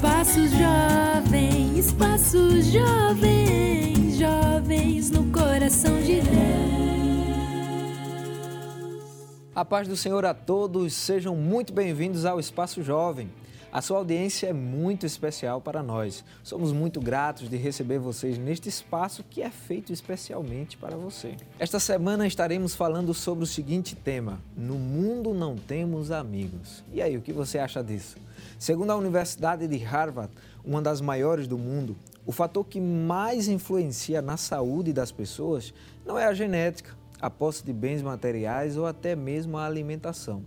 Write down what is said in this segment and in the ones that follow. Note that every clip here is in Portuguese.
Espaço Jovem, Espaço Jovem, jovens no coração de Deus. A paz do Senhor a todos, sejam muito bem-vindos ao Espaço Jovem. A sua audiência é muito especial para nós. Somos muito gratos de receber vocês neste espaço que é feito especialmente para você. Esta semana estaremos falando sobre o seguinte tema: No mundo não temos amigos. E aí, o que você acha disso? Segundo a Universidade de Harvard, uma das maiores do mundo, o fator que mais influencia na saúde das pessoas não é a genética, a posse de bens materiais ou até mesmo a alimentação,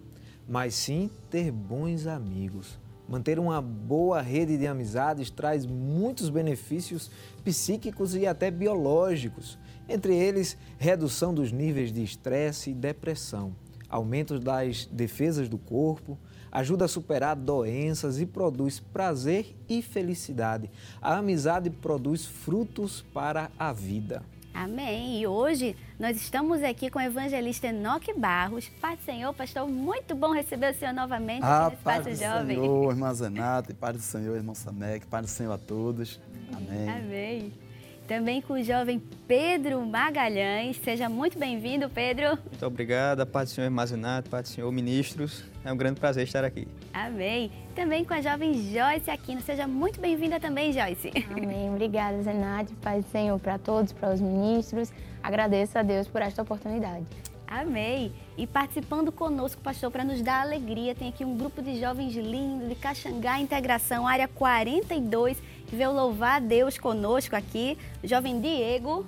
mas sim ter bons amigos. Manter uma boa rede de amizades traz muitos benefícios psíquicos e até biológicos, entre eles redução dos níveis de estresse e depressão, aumento das defesas do corpo, ajuda a superar doenças e produz prazer e felicidade. A amizade produz frutos para a vida. Amém. E hoje nós estamos aqui com o evangelista Enoque Barros. Pai do Senhor, pastor, muito bom receber o Senhor novamente ah, aqui Pai do Jovem. Senhor, irmã Zenata, e Pai do Senhor, irmão Samek, Pai do Senhor a todos. Amém. Amém. Também com o jovem Pedro Magalhães. Seja muito bem-vindo, Pedro. Muito obrigado, Pai do Senhor Armazenado, Pai do Senhor Ministros. É um grande prazer estar aqui. Amém. Também com a jovem Joyce Aquino. Seja muito bem-vinda também, Joyce. Amém. Obrigada, Zenate. Pai do Senhor para todos, para os ministros. Agradeço a Deus por esta oportunidade. Amém. E participando conosco, pastor, para nos dar alegria, tem aqui um grupo de jovens lindos de Caxangá Integração, área 42, que veio louvar a Deus conosco aqui. Jovem Diego,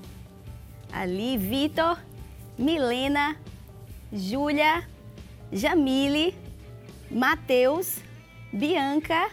ali, Vitor, Milena, Júlia, Jamile, Matheus, Bianca,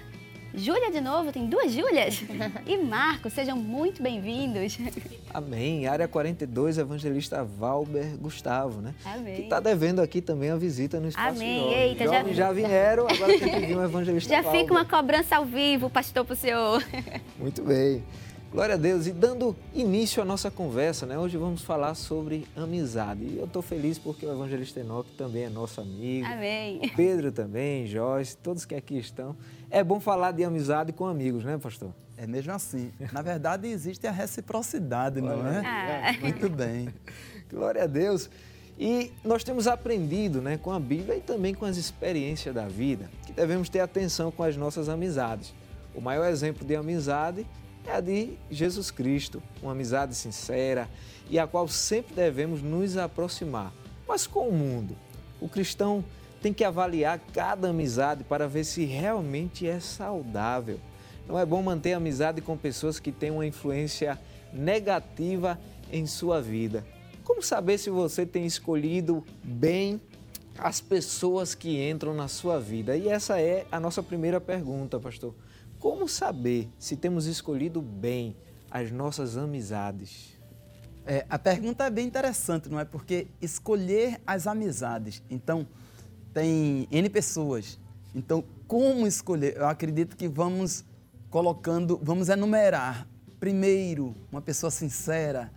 Júlia de novo, tem duas Júlias, e Marcos, sejam muito bem-vindos. Amém. Área 42, evangelista Valber Gustavo, né? Amém. Que está devendo aqui também a visita no Espaço Amém. Jovem. Eita, já- Jovens já vieram, agora tem que vir um evangelista Já Valber. fica uma cobrança ao vivo, pastor, para o senhor. Muito bem. Glória a Deus. E dando início à nossa conversa, né? Hoje vamos falar sobre amizade. E eu estou feliz porque o evangelista Enoque também é nosso amigo. Amém. Pedro também, Joyce, todos que aqui estão. É bom falar de amizade com amigos, né, pastor? É mesmo assim. Na verdade, existe a reciprocidade, não é? Ah. Muito bem. Glória a Deus. E nós temos aprendido né, com a Bíblia e também com as experiências da vida que devemos ter atenção com as nossas amizades. O maior exemplo de amizade é a de Jesus Cristo, uma amizade sincera e a qual sempre devemos nos aproximar. Mas com o mundo, o cristão tem que avaliar cada amizade para ver se realmente é saudável. Não é bom manter amizade com pessoas que têm uma influência negativa em sua vida. Como saber se você tem escolhido bem as pessoas que entram na sua vida? E essa é a nossa primeira pergunta, pastor. Como saber se temos escolhido bem as nossas amizades? É, a pergunta é bem interessante, não é? Porque escolher as amizades. Então, tem N pessoas. Então, como escolher? Eu acredito que vamos colocando, vamos enumerar. Primeiro, uma pessoa sincera.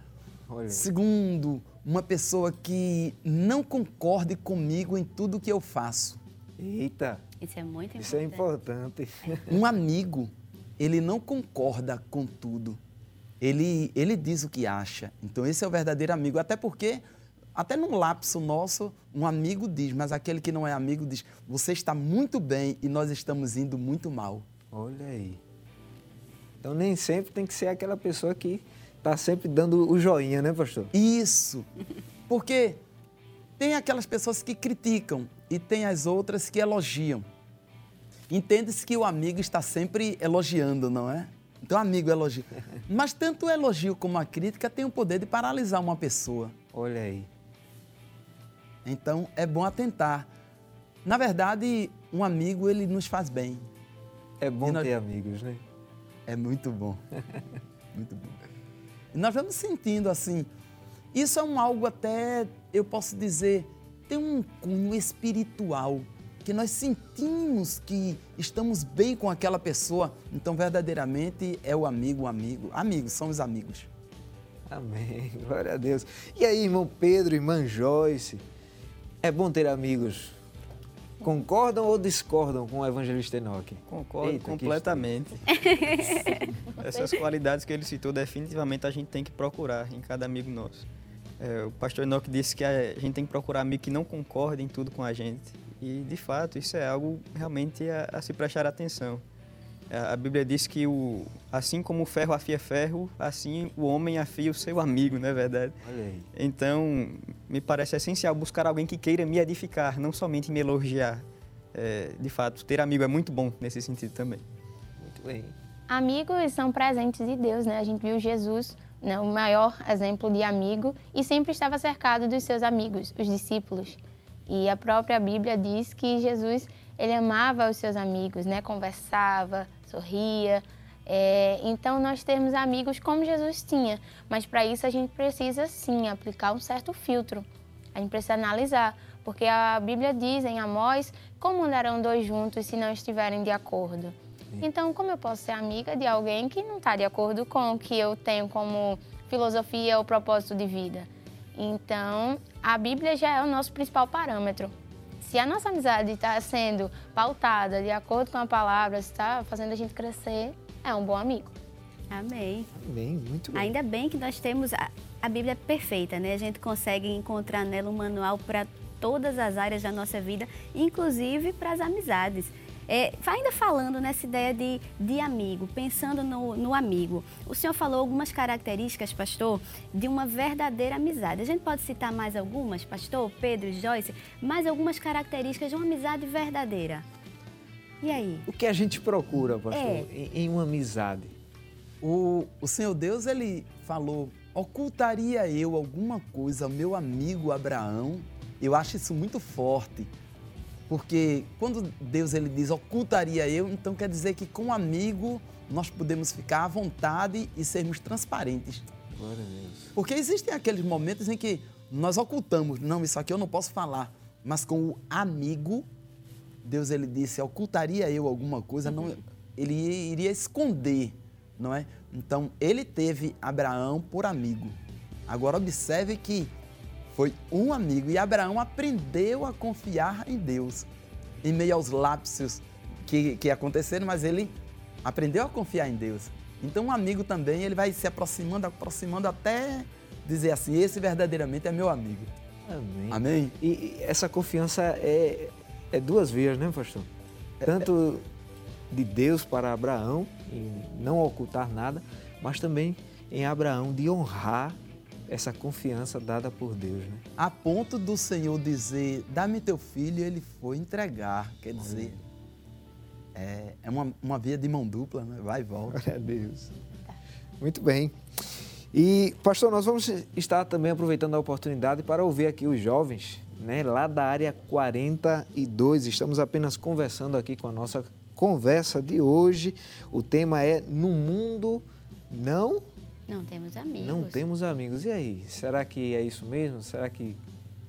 Olha. Segundo, uma pessoa que não concorde comigo em tudo que eu faço. Eita, Isso é muito importante. isso é importante. Um amigo, ele não concorda com tudo. Ele, ele diz o que acha. Então, esse é o verdadeiro amigo. Até porque, até num lapso nosso, um amigo diz, mas aquele que não é amigo diz: Você está muito bem e nós estamos indo muito mal. Olha aí. Então nem sempre tem que ser aquela pessoa que está sempre dando o joinha, né, pastor? Isso. Porque tem aquelas pessoas que criticam e tem as outras que elogiam. Entende-se que o amigo está sempre elogiando, não é? Então, amigo elogia. Mas tanto o elogio como a crítica tem o poder de paralisar uma pessoa. Olha aí. Então, é bom atentar. Na verdade, um amigo, ele nos faz bem. É bom nós- ter amigos, né? É muito bom. muito bom. E nós vamos sentindo assim. Isso é um algo até, eu posso dizer, tem um cunho espiritual. Que nós sentimos que estamos bem com aquela pessoa. Então, verdadeiramente, é o amigo, o amigo. Amigos, são os amigos. Amém. Glória a Deus. E aí, irmão Pedro, irmã Joyce? É bom ter amigos. Concordam ou discordam com o evangelista Enoque? Concordo Eita, completamente. Essas qualidades que ele citou, definitivamente a gente tem que procurar em cada amigo nosso. É, o pastor Enoque disse que a gente tem que procurar amigo que não concorde em tudo com a gente. E, de fato, isso é algo realmente a, a se prestar atenção. A, a Bíblia diz que o, assim como o ferro afia ferro, assim o homem afia o seu amigo, não é verdade? Olha aí. Então, me parece essencial buscar alguém que queira me edificar, não somente me elogiar. É, de fato, ter amigo é muito bom nesse sentido também. Muito bem. Amigos são presentes de Deus, né? A gente viu Jesus, né, o maior exemplo de amigo, e sempre estava cercado dos seus amigos, os discípulos. E a própria Bíblia diz que Jesus, ele amava os seus amigos, né? Conversava, sorria. É, então, nós temos amigos como Jesus tinha, mas para isso a gente precisa sim aplicar um certo filtro. A gente precisa analisar, porque a Bíblia diz em Amós: como andarão dois juntos se não estiverem de acordo? Então, como eu posso ser amiga de alguém que não está de acordo com o que eu tenho como filosofia ou propósito de vida? Então, a Bíblia já é o nosso principal parâmetro. Se a nossa amizade está sendo pautada de acordo com a palavra, está fazendo a gente crescer, é um bom amigo. Amém. Bem, muito bem. Ainda bem que nós temos a, a Bíblia perfeita, né? A gente consegue encontrar nela um manual para todas as áreas da nossa vida, inclusive para as amizades. É, ainda falando nessa ideia de, de amigo, pensando no, no amigo, o senhor falou algumas características, pastor, de uma verdadeira amizade. A gente pode citar mais algumas, pastor, Pedro, Joyce, mais algumas características de uma amizade verdadeira. E aí? O que a gente procura, pastor, É. em, em uma amizade? O, o Senhor Deus, ele falou, ocultaria eu alguma coisa ao meu amigo Abraão? Eu acho isso muito forte. Porque quando Deus ele diz ocultaria eu, então quer dizer que com um amigo nós podemos ficar à vontade e sermos transparentes. Glória a Deus. Porque existem aqueles momentos em que nós ocultamos, não, isso aqui eu não posso falar. Mas com o amigo, Deus ele disse, ocultaria eu alguma coisa, não, ele iria esconder, não é? Então, ele teve Abraão por amigo. Agora observe que foi um amigo e Abraão aprendeu a confiar em Deus em meio aos lapsos que, que aconteceram, mas ele aprendeu a confiar em Deus. Então, um amigo também, ele vai se aproximando, aproximando até dizer assim: esse verdadeiramente é meu amigo. Amém. Amém? E, e essa confiança é, é duas vias, né, pastor? Tanto de Deus para Abraão, em não ocultar nada, mas também em Abraão de honrar essa confiança dada por Deus, né? A ponto do Senhor dizer: dá-me teu filho, ele foi entregar. Quer dizer, é, é uma, uma via de mão dupla, né? vai e volta. Glória a Deus. Muito bem. E, pastor, nós vamos estar também aproveitando a oportunidade para ouvir aqui os jovens, né, lá da área 42. Estamos apenas conversando aqui com a nossa conversa de hoje. O tema é No Mundo Não Não temos amigos. Não temos amigos. E aí? Será que é isso mesmo? Será que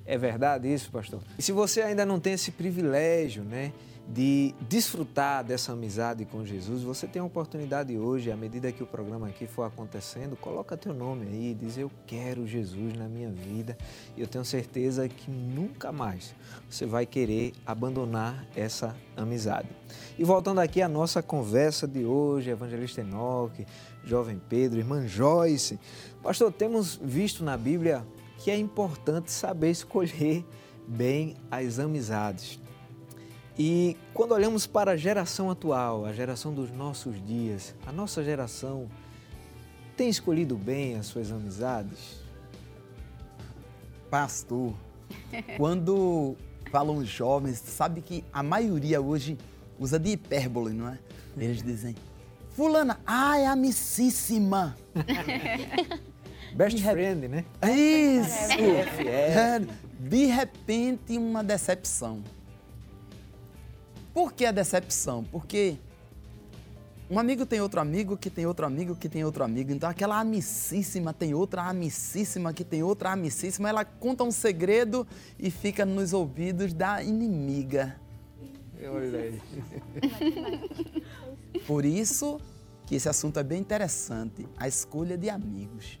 é verdade isso, pastor? E se você ainda não tem esse privilégio, né, de desfrutar dessa amizade com Jesus, você tem a oportunidade hoje, à medida que o programa aqui for acontecendo, coloca teu nome aí, diz eu quero Jesus na minha vida. E eu tenho certeza que nunca mais você vai querer abandonar essa amizade. E voltando aqui à nossa conversa de hoje, Evangelista Enoque, Jovem Pedro, Irmã Joyce. Pastor, temos visto na Bíblia que é importante saber escolher bem as amizades. E quando olhamos para a geração atual, a geração dos nossos dias, a nossa geração tem escolhido bem as suas amizades? Pastor, quando falam os jovens, sabe que a maioria hoje usa de hipérbole, não é? Eles dizem, fulana, ah, é amicíssima. Best rep- friend, né? Isso! BFF. É, De repente, uma decepção. Por que a decepção? Porque um amigo tem outro amigo, que tem outro amigo, que tem outro amigo. Então, aquela amicíssima tem outra amicíssima, que tem outra amicíssima. Ela conta um segredo e fica nos ouvidos da inimiga. Olha aí. Por isso que esse assunto é bem interessante, a escolha de amigos.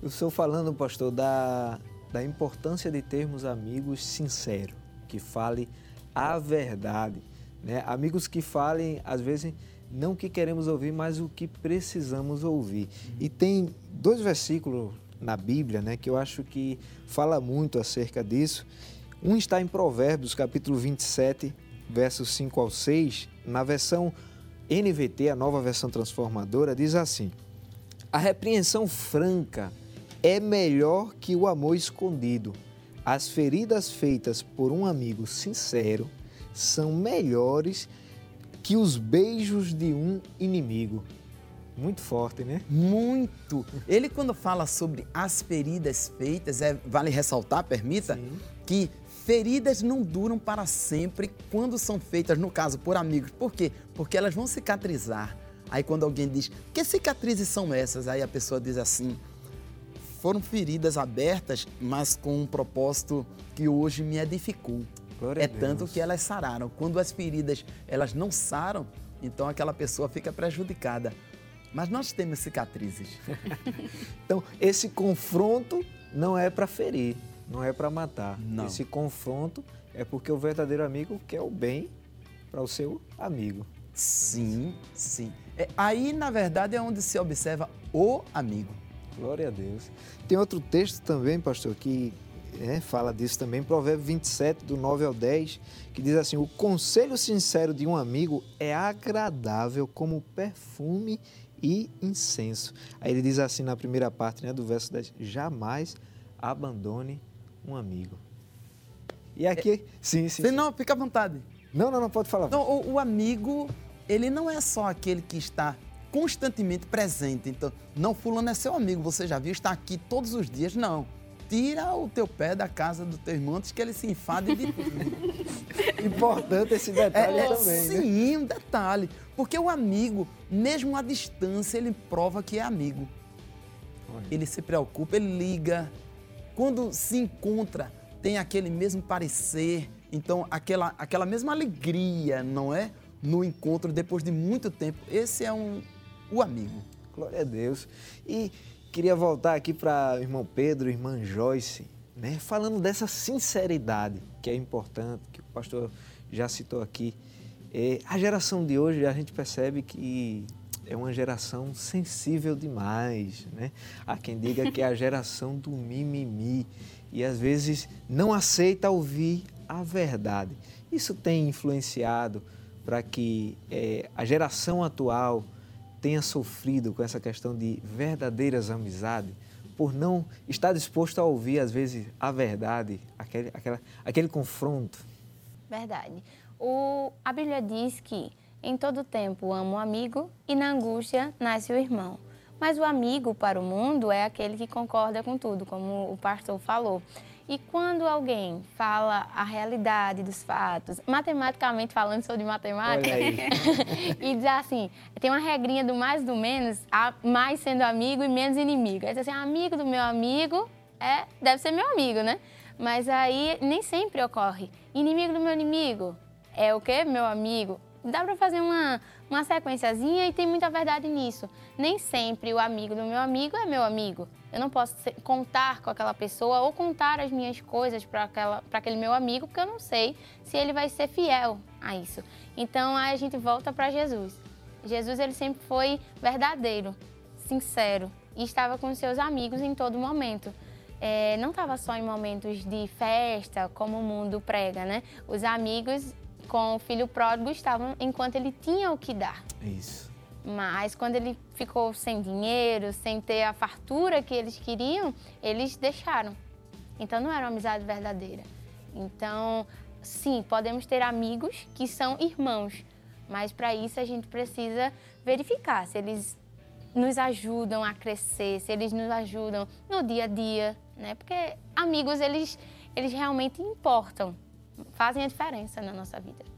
Eu estou falando, pastor, da, da importância de termos amigos sinceros, que fale a verdade. Né? Amigos que falem, às vezes, não o que queremos ouvir, mas o que precisamos ouvir. E tem dois versículos na Bíblia né, que eu acho que fala muito acerca disso. Um está em Provérbios, capítulo 27, versos 5 ao 6, na versão NVT, a nova versão transformadora, diz assim: A repreensão franca é melhor que o amor escondido. As feridas feitas por um amigo sincero são melhores que os beijos de um inimigo. Muito forte, né? Muito. Ele quando fala sobre as feridas feitas, é, vale ressaltar, permita, Sim. que feridas não duram para sempre quando são feitas, no caso, por amigos. Por quê? Porque elas vão cicatrizar. Aí quando alguém diz, que cicatrizes são essas? Aí a pessoa diz assim, foram feridas abertas, mas com um propósito que hoje me edificou. Glória é tanto que elas sararam. Quando as feridas elas não saram, então aquela pessoa fica prejudicada. Mas nós temos cicatrizes. então, esse confronto não é para ferir, não é para matar. Não. Esse confronto é porque o verdadeiro amigo quer o bem para o seu amigo. Sim, sim. É, aí, na verdade, é onde se observa o amigo. Glória a Deus. Tem outro texto também, pastor, que é, fala disso também, Provérbio 27, do 9 ao 10, que diz assim: O conselho sincero de um amigo é agradável como perfume e incenso. Aí ele diz assim na primeira parte né, do verso 10: Jamais abandone um amigo. E aqui, é, sim, sim, sim. Não, fica à vontade. Não, não, não pode falar. Não, o, o amigo, ele não é só aquele que está constantemente presente. Então, não, fulano é seu amigo, você já viu, está aqui todos os dias. Não. Tira o teu pé da casa do teu irmão antes que ele se enfade de tudo. Importante esse detalhe é, também. Né? Sim, né? um detalhe. Porque o amigo, mesmo à distância, ele prova que é amigo. Olha. Ele se preocupa, ele liga. Quando se encontra, tem aquele mesmo parecer. Então, aquela, aquela mesma alegria, não é? No encontro, depois de muito tempo. Esse é um, o amigo. Glória a Deus. E queria voltar aqui para irmão Pedro, irmã Joyce, né? falando dessa sinceridade que é importante, que o pastor já citou aqui. É, a geração de hoje, a gente percebe que é uma geração sensível demais, né? Há quem diga que é a geração do mimimi e às vezes não aceita ouvir a verdade. Isso tem influenciado para que é, a geração atual tenha sofrido com essa questão de verdadeiras amizades, por não estar disposto a ouvir, às vezes, a verdade, aquele, aquela, aquele confronto? Verdade. O, a Bíblia diz que em todo tempo amo o amigo e na angústia nasce o irmão. Mas o amigo para o mundo é aquele que concorda com tudo, como o pastor falou. E quando alguém fala a realidade dos fatos, matematicamente falando, sou de matemática, e diz assim, tem uma regrinha do mais do menos, mais sendo amigo e menos inimigo. Aí diz assim, amigo do meu amigo é, deve ser meu amigo, né? Mas aí nem sempre ocorre. Inimigo do meu inimigo é o quê? Meu amigo. Dá para fazer uma, uma sequenciazinha e tem muita verdade nisso. Nem sempre o amigo do meu amigo é meu amigo. Eu não posso ser, contar com aquela pessoa ou contar as minhas coisas para aquele meu amigo, porque eu não sei se ele vai ser fiel a isso. Então aí a gente volta para Jesus. Jesus ele sempre foi verdadeiro, sincero e estava com seus amigos em todo momento. É, não estava só em momentos de festa, como o mundo prega, né? Os amigos com o filho pródigo estavam enquanto ele tinha o que dar. Isso. Mas quando ele ficou sem dinheiro, sem ter a fartura que eles queriam, eles deixaram. Então não era uma amizade verdadeira. Então, sim, podemos ter amigos que são irmãos, mas para isso a gente precisa verificar se eles nos ajudam a crescer, se eles nos ajudam no dia a dia, né? Porque amigos eles eles realmente importam, fazem a diferença na nossa vida.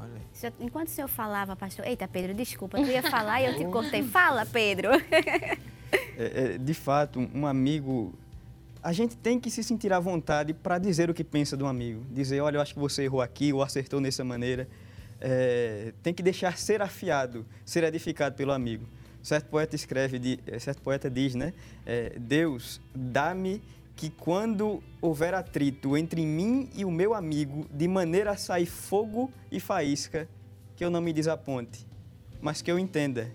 Olha. Enquanto o senhor falava, pastor. Eita, Pedro, desculpa, tu ia falar e eu te cortei. Fala, Pedro. É, é, de fato, um amigo. A gente tem que se sentir à vontade para dizer o que pensa do amigo. Dizer, olha, eu acho que você errou aqui ou acertou dessa maneira. É, tem que deixar ser afiado, ser edificado pelo amigo. Certo poeta escreve, de, certo poeta diz, né? É, Deus, dá-me que quando houver atrito entre mim e o meu amigo, de maneira a sair fogo e faísca, que eu não me desaponte, mas que eu entenda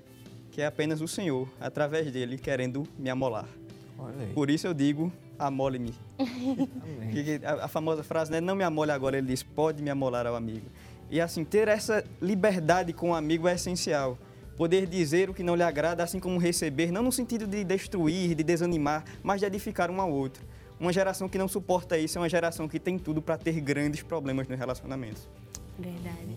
que é apenas o Senhor, através dele, querendo me amolar. Por isso eu digo, amole-me. A, a famosa frase, né? Não me amole agora, ele diz, pode me amolar ao amigo. E assim, ter essa liberdade com o amigo é essencial. Poder dizer o que não lhe agrada, assim como receber, não no sentido de destruir, de desanimar, mas de edificar um ao outro. Uma geração que não suporta isso é uma geração que tem tudo para ter grandes problemas nos relacionamentos. Verdade.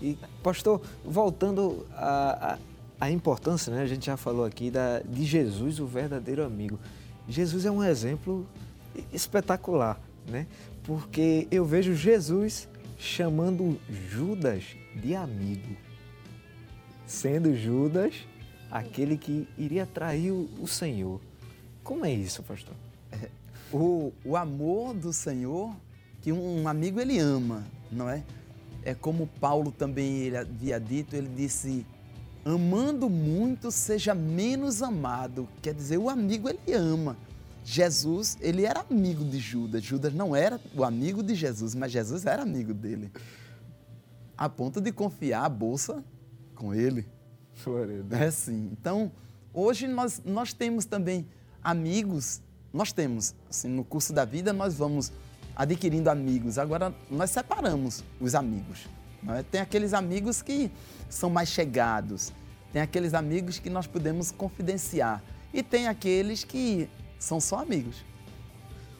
E, pastor, voltando à, à, à importância, né? A gente já falou aqui da, de Jesus, o verdadeiro amigo. Jesus é um exemplo espetacular, né? Porque eu vejo Jesus chamando Judas de amigo. Sendo Judas aquele que iria trair o, Senhor. Como é isso, pastor? O, o amor do Senhor, que um, um amigo ele ama, não é? É como Paulo também ele havia dito, ele disse, amando muito, seja menos amado. Quer dizer, o amigo ele ama. Jesus, ele era amigo de Judas. Judas não era o amigo de Jesus, mas Jesus era amigo dele. A ponto de confiar a bolsa com ele. Glória. É sim. Então, hoje nós, nós temos também amigos, nós temos, assim, no curso da vida nós vamos adquirindo amigos. Agora, nós separamos os amigos. não é? Tem aqueles amigos que são mais chegados, tem aqueles amigos que nós podemos confidenciar e tem aqueles que são só amigos.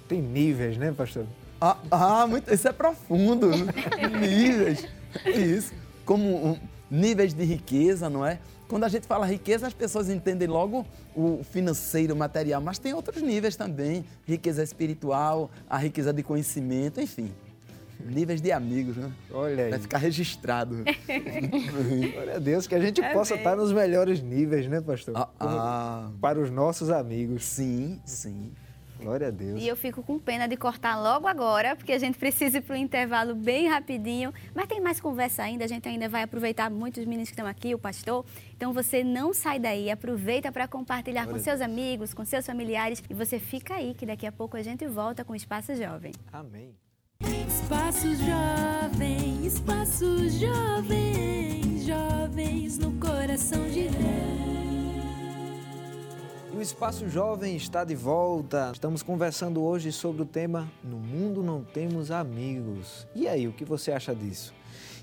Tem níveis, né, pastor? Ah, ah, muito, isso é profundo. níveis. Isso. Como um, níveis de riqueza, não é? Quando a gente fala riqueza, as pessoas entendem logo o financeiro, o material, mas tem outros níveis também. Riqueza espiritual, a riqueza de conhecimento, enfim. Níveis de amigos, né? Olha aí. Vai ficar registrado. Glória a Deus, que a gente possa estar nos melhores níveis, né, pastor? Ah, ah, Para os nossos amigos. sim, sim. Glória a Deus. E eu fico com pena de cortar logo agora, porque a gente precisa ir para o intervalo bem rapidinho. Mas tem mais conversa ainda, a gente ainda vai aproveitar muitos meninos que estão aqui, o pastor. Então você não sai daí, aproveita para compartilhar com seus amigos, com seus familiares. E você fica aí, que daqui a pouco a gente volta com o Espaço Jovem. Amém. Espaço Jovem, Espaço Jovem, jovens no coração de Deus. E o Espaço Jovem está de volta. Estamos conversando hoje sobre o tema No Mundo Não Temos Amigos. E aí, o que você acha disso?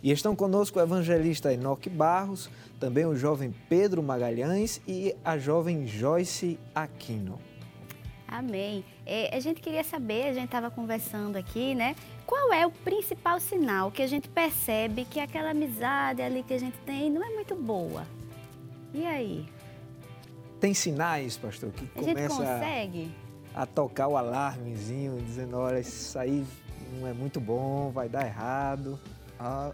E estão conosco o evangelista Enoque Barros, também o jovem Pedro Magalhães e a jovem Joyce Aquino. Amém. É, a gente queria saber, a gente estava conversando aqui, né? Qual é o principal sinal que a gente percebe que aquela amizade ali que a gente tem não é muito boa? E aí? Tem sinais, pastor, que A gente começa consegue? a tocar o alarmezinho, dizendo, olha, isso aí não é muito bom, vai dar errado. Ah,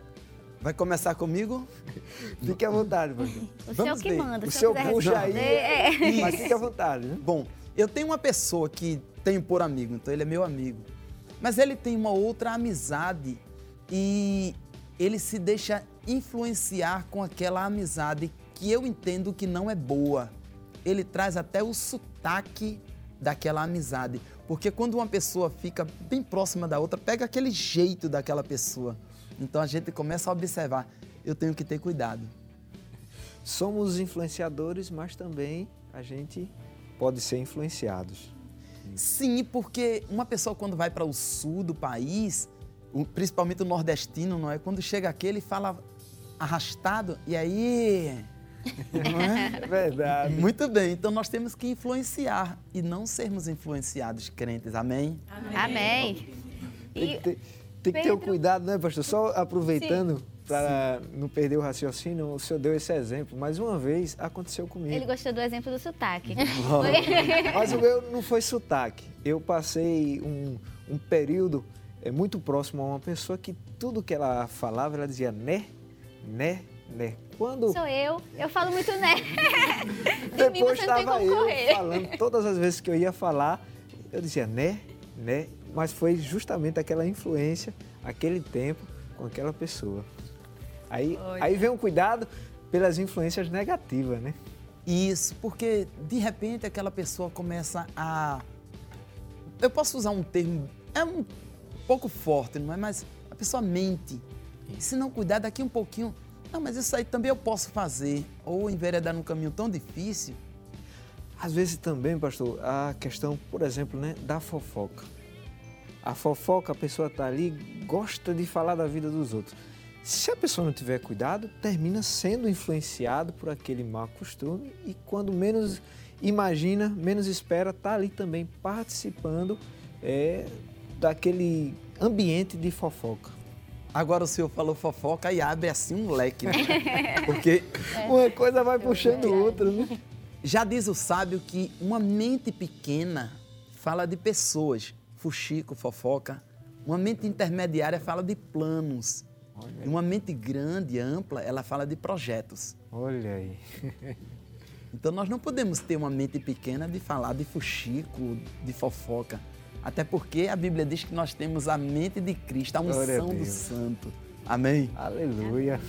vai começar comigo? Fique à vontade, pastor. O Vamos senhor que ver. manda, O se senhor eu quiser puxa aí, responder, é. mas fique à vontade, né? Bom, eu tenho uma pessoa que tenho por amigo, então ele é meu amigo. Mas ele tem uma outra amizade e ele se deixa influenciar com aquela amizade que eu entendo que não é boa. Ele traz até o sotaque daquela amizade. Porque quando uma pessoa fica bem próxima da outra, pega aquele jeito daquela pessoa. Então a gente começa a observar. Eu tenho que ter cuidado. Somos influenciadores, mas também a gente pode ser influenciados. Sim, porque uma pessoa quando vai para o sul do país, principalmente o nordestino, não é? Quando chega aqui, ele fala arrastado, e aí. É? Verdade. Muito bem, então nós temos que influenciar e não sermos influenciados crentes, amém? Amém. Tem E que ter, tem que ter o cuidado, né, pastor? Só aproveitando para não perder o raciocínio, o senhor deu esse exemplo. Mais uma vez aconteceu comigo. ele gostou do exemplo do sotaque. Mas o meu não foi sotaque. Eu passei um, um período é, muito próximo a uma pessoa que tudo que ela falava, ela dizia né, né, né. Quando Sou eu, eu falo muito né. De depois estava eu correr. falando, todas as vezes que eu ia falar, eu dizia né, né. Mas foi justamente aquela influência, aquele tempo com aquela pessoa. Aí, aí vem um cuidado pelas influências negativas, né? Isso, porque de repente aquela pessoa começa a eu posso usar um termo, é um pouco forte, não é? Mas a pessoa mente. Se não cuidar, daqui um pouquinho, não, mas isso aí também eu posso fazer. Ou enveredar num caminho tão difícil. Às vezes também, pastor, a questão, por exemplo, né, da fofoca. A fofoca, a pessoa está ali, gosta de falar da vida dos outros. Se a pessoa não tiver cuidado, termina sendo influenciado por aquele mau costume e quando menos imagina, menos espera, está ali também participando é, daquele ambiente de fofoca. Agora o senhor falou fofoca e abre assim um leque, né? Porque uma coisa vai puxando outra, né? já diz o sábio que uma mente pequena fala de pessoas, fuxico, fofoca. Uma mente intermediária fala de planos. E uma mente grande, ampla, ela fala de projetos. Olha aí. Então nós não podemos ter uma mente pequena de falar de fuxico, de fofoca. Até porque a Bíblia diz que nós temos a mente de Cristo, a Glória a unção do Deus. Santo. Amém? Aleluia.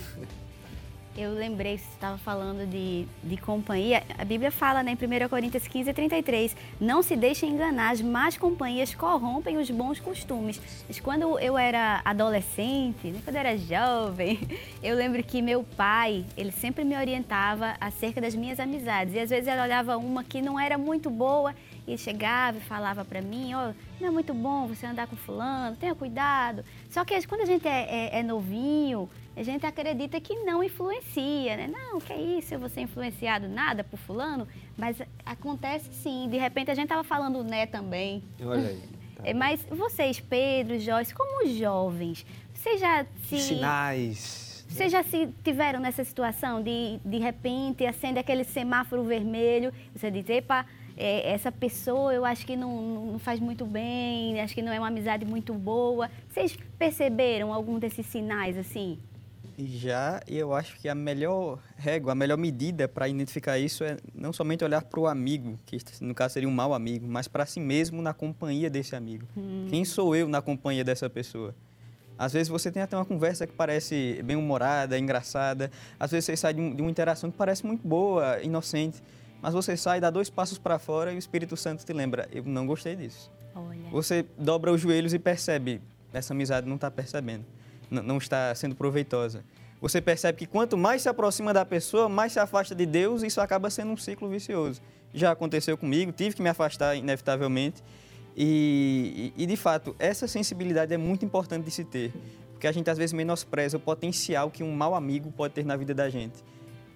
Eu lembrei, você estava falando de, de companhia. A Bíblia fala né, em 1 Coríntios 15, 33, não se deixem enganar, as más companhias corrompem os bons costumes. Mas quando eu era adolescente, né, quando eu era jovem, eu lembro que meu pai, ele sempre me orientava acerca das minhas amizades. E às vezes ele olhava uma que não era muito boa e chegava e falava para mim, ó, não é muito bom você andar com fulano, tenha cuidado. Só que quando a gente é, é- é novinho, a gente acredita que não influencia, né? Não, que é isso, eu vou ser influenciado nada por fulano, mas acontece sim. De repente a gente tava falando né também. Olha aí. Tá. É, Mas vocês, Pedro, Joyce, como jovens, vocês já se Sinais. vocês já se tiveram nessa situação de, de repente, acende aquele semáforo vermelho, você diz, epa, é, essa pessoa eu acho que não, não faz muito bem, acho que não é uma amizade muito boa. Vocês perceberam algum desses sinais assim? Já, e eu acho que a melhor régua, a melhor medida para identificar isso é não somente olhar para o amigo, que no caso seria um mau amigo, mas para si mesmo na companhia desse amigo. Quem sou eu na companhia dessa pessoa? Às vezes você tem até uma conversa que parece bem humorada, engraçada. Às vezes você sai de, um- de uma interação que parece muito boa, inocente. Mas você sai, dá dois passos para fora e o Espírito Santo te lembra: eu não gostei disso. Olha. Você dobra os joelhos e percebe, essa amizade não está percebendo, não está sendo proveitosa. Você percebe que quanto mais se aproxima da pessoa, mais se afasta de Deus e isso acaba sendo um ciclo vicioso. Já aconteceu comigo, tive que me afastar inevitavelmente. E, e, e, de fato, essa sensibilidade é muito importante de se ter, porque a gente às vezes menospreza o potencial que um mau amigo pode ter na vida da gente.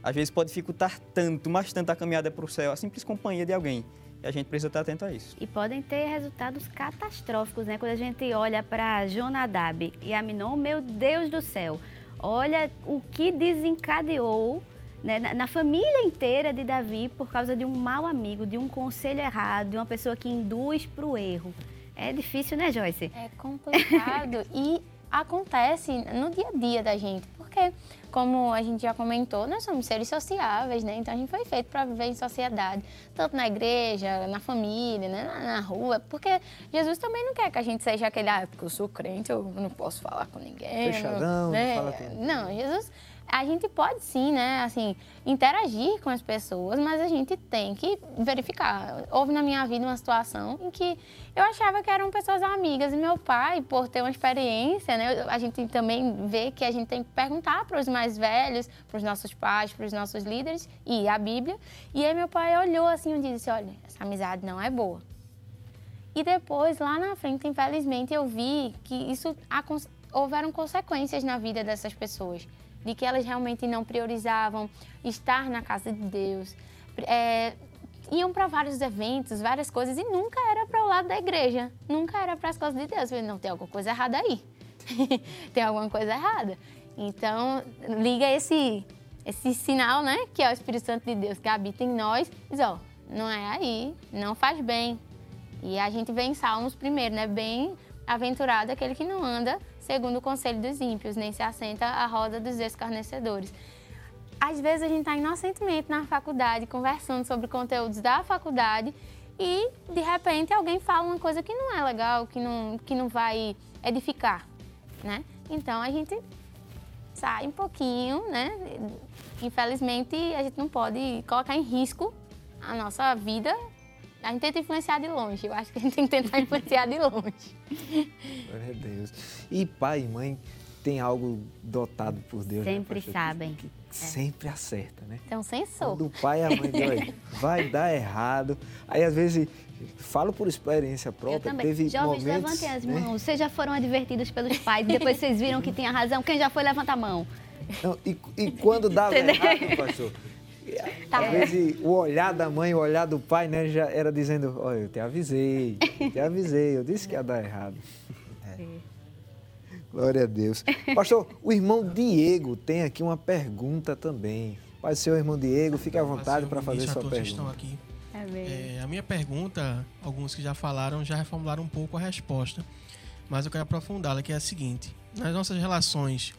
Às vezes pode dificultar tanto, mais tanto a caminhada para o céu, a simples companhia de alguém. E a gente precisa estar atento a isso. E podem ter resultados catastróficos, né? Quando a gente olha para Jonadab e Aminon, meu Deus do céu, olha o que desencadeou né, na, na família inteira de Davi por causa de um mau amigo, de um conselho errado, de uma pessoa que induz para o erro. É difícil, né, Joyce? É complicado e acontece no dia a dia da gente, porque como a gente já comentou, nós somos seres sociáveis, né? Então a gente foi feito para viver em sociedade, tanto na igreja, na família, né? na, na rua, porque Jesus também não quer que a gente seja aquele, ah, porque eu sou crente, eu não posso falar com ninguém. Fechadão, né? fala com- Não, Jesus, a gente pode sim, né, assim, interagir com as pessoas, mas a gente tem que verificar. Houve na minha vida uma situação em que eu achava que eram pessoas amigas e meu pai, por ter uma experiência, né, a gente também vê que a gente tem que perguntar para os mais velhos, para os nossos pais, para os nossos líderes e a Bíblia. E aí meu pai olhou assim e disse, olha, essa amizade não é boa. E depois, lá na frente, infelizmente, eu vi que isso houveram consequências na vida dessas pessoas, de que elas realmente não priorizavam estar na casa de Deus, é, iam para vários eventos, várias coisas e nunca era para o lado da igreja, nunca era para as coisas de Deus. Eu falei, não tem alguma coisa errada aí, tem alguma coisa errada. Então liga esse esse sinal, né, que é o Espírito Santo de Deus que habita em nós, diz ó, não é aí, não faz bem, e a gente vê em Salmos primeiro, né? Bem aventurado aquele que não anda segundo o conselho dos ímpios, nem se assenta à roda dos escarnecedores. Às vezes a gente está inocentemente na faculdade, conversando sobre conteúdos da faculdade e, de repente, alguém fala uma coisa que não é legal, que não, que não vai edificar, né? Então a gente sai um pouquinho, né? Infelizmente, a gente não pode colocar em risco a nossa vida A gente tenta influenciar de longe. Eu acho que a gente tem que tentar influenciar de longe. Glória a Deus. E pai e mãe tem algo dotado por Deus. né, Sempre pastor? sabem. Que, que sempre acerta, né? Então, sensor. Quando o pai e a mãe dizem, vai dar errado. Aí às vezes, falo por experiência Eu própria, também. teve Jovens, momentos, levantem as né? mãos. Vocês já foram advertidos pelos pais, depois vocês viram que tinha razão. Quem já foi, levanta a mão. Não, e, e quando dava errado, pastor, Tá às vezes o olhar da mãe, o olhar do pai, né, já era dizendo, olha, eu te avisei, te avisei, eu disse que ia dar errado. É. Glória a Deus. Pastor, o irmão Diego tem aqui uma pergunta também. Pai, seu irmão Diego, fique à vontade para fazer sua todos que estão pergunta. aqui. É, a minha pergunta, alguns que já falaram, já reformularam um pouco a resposta, mas eu quero aprofundá-la, que é a seguinte: nas nossas relações,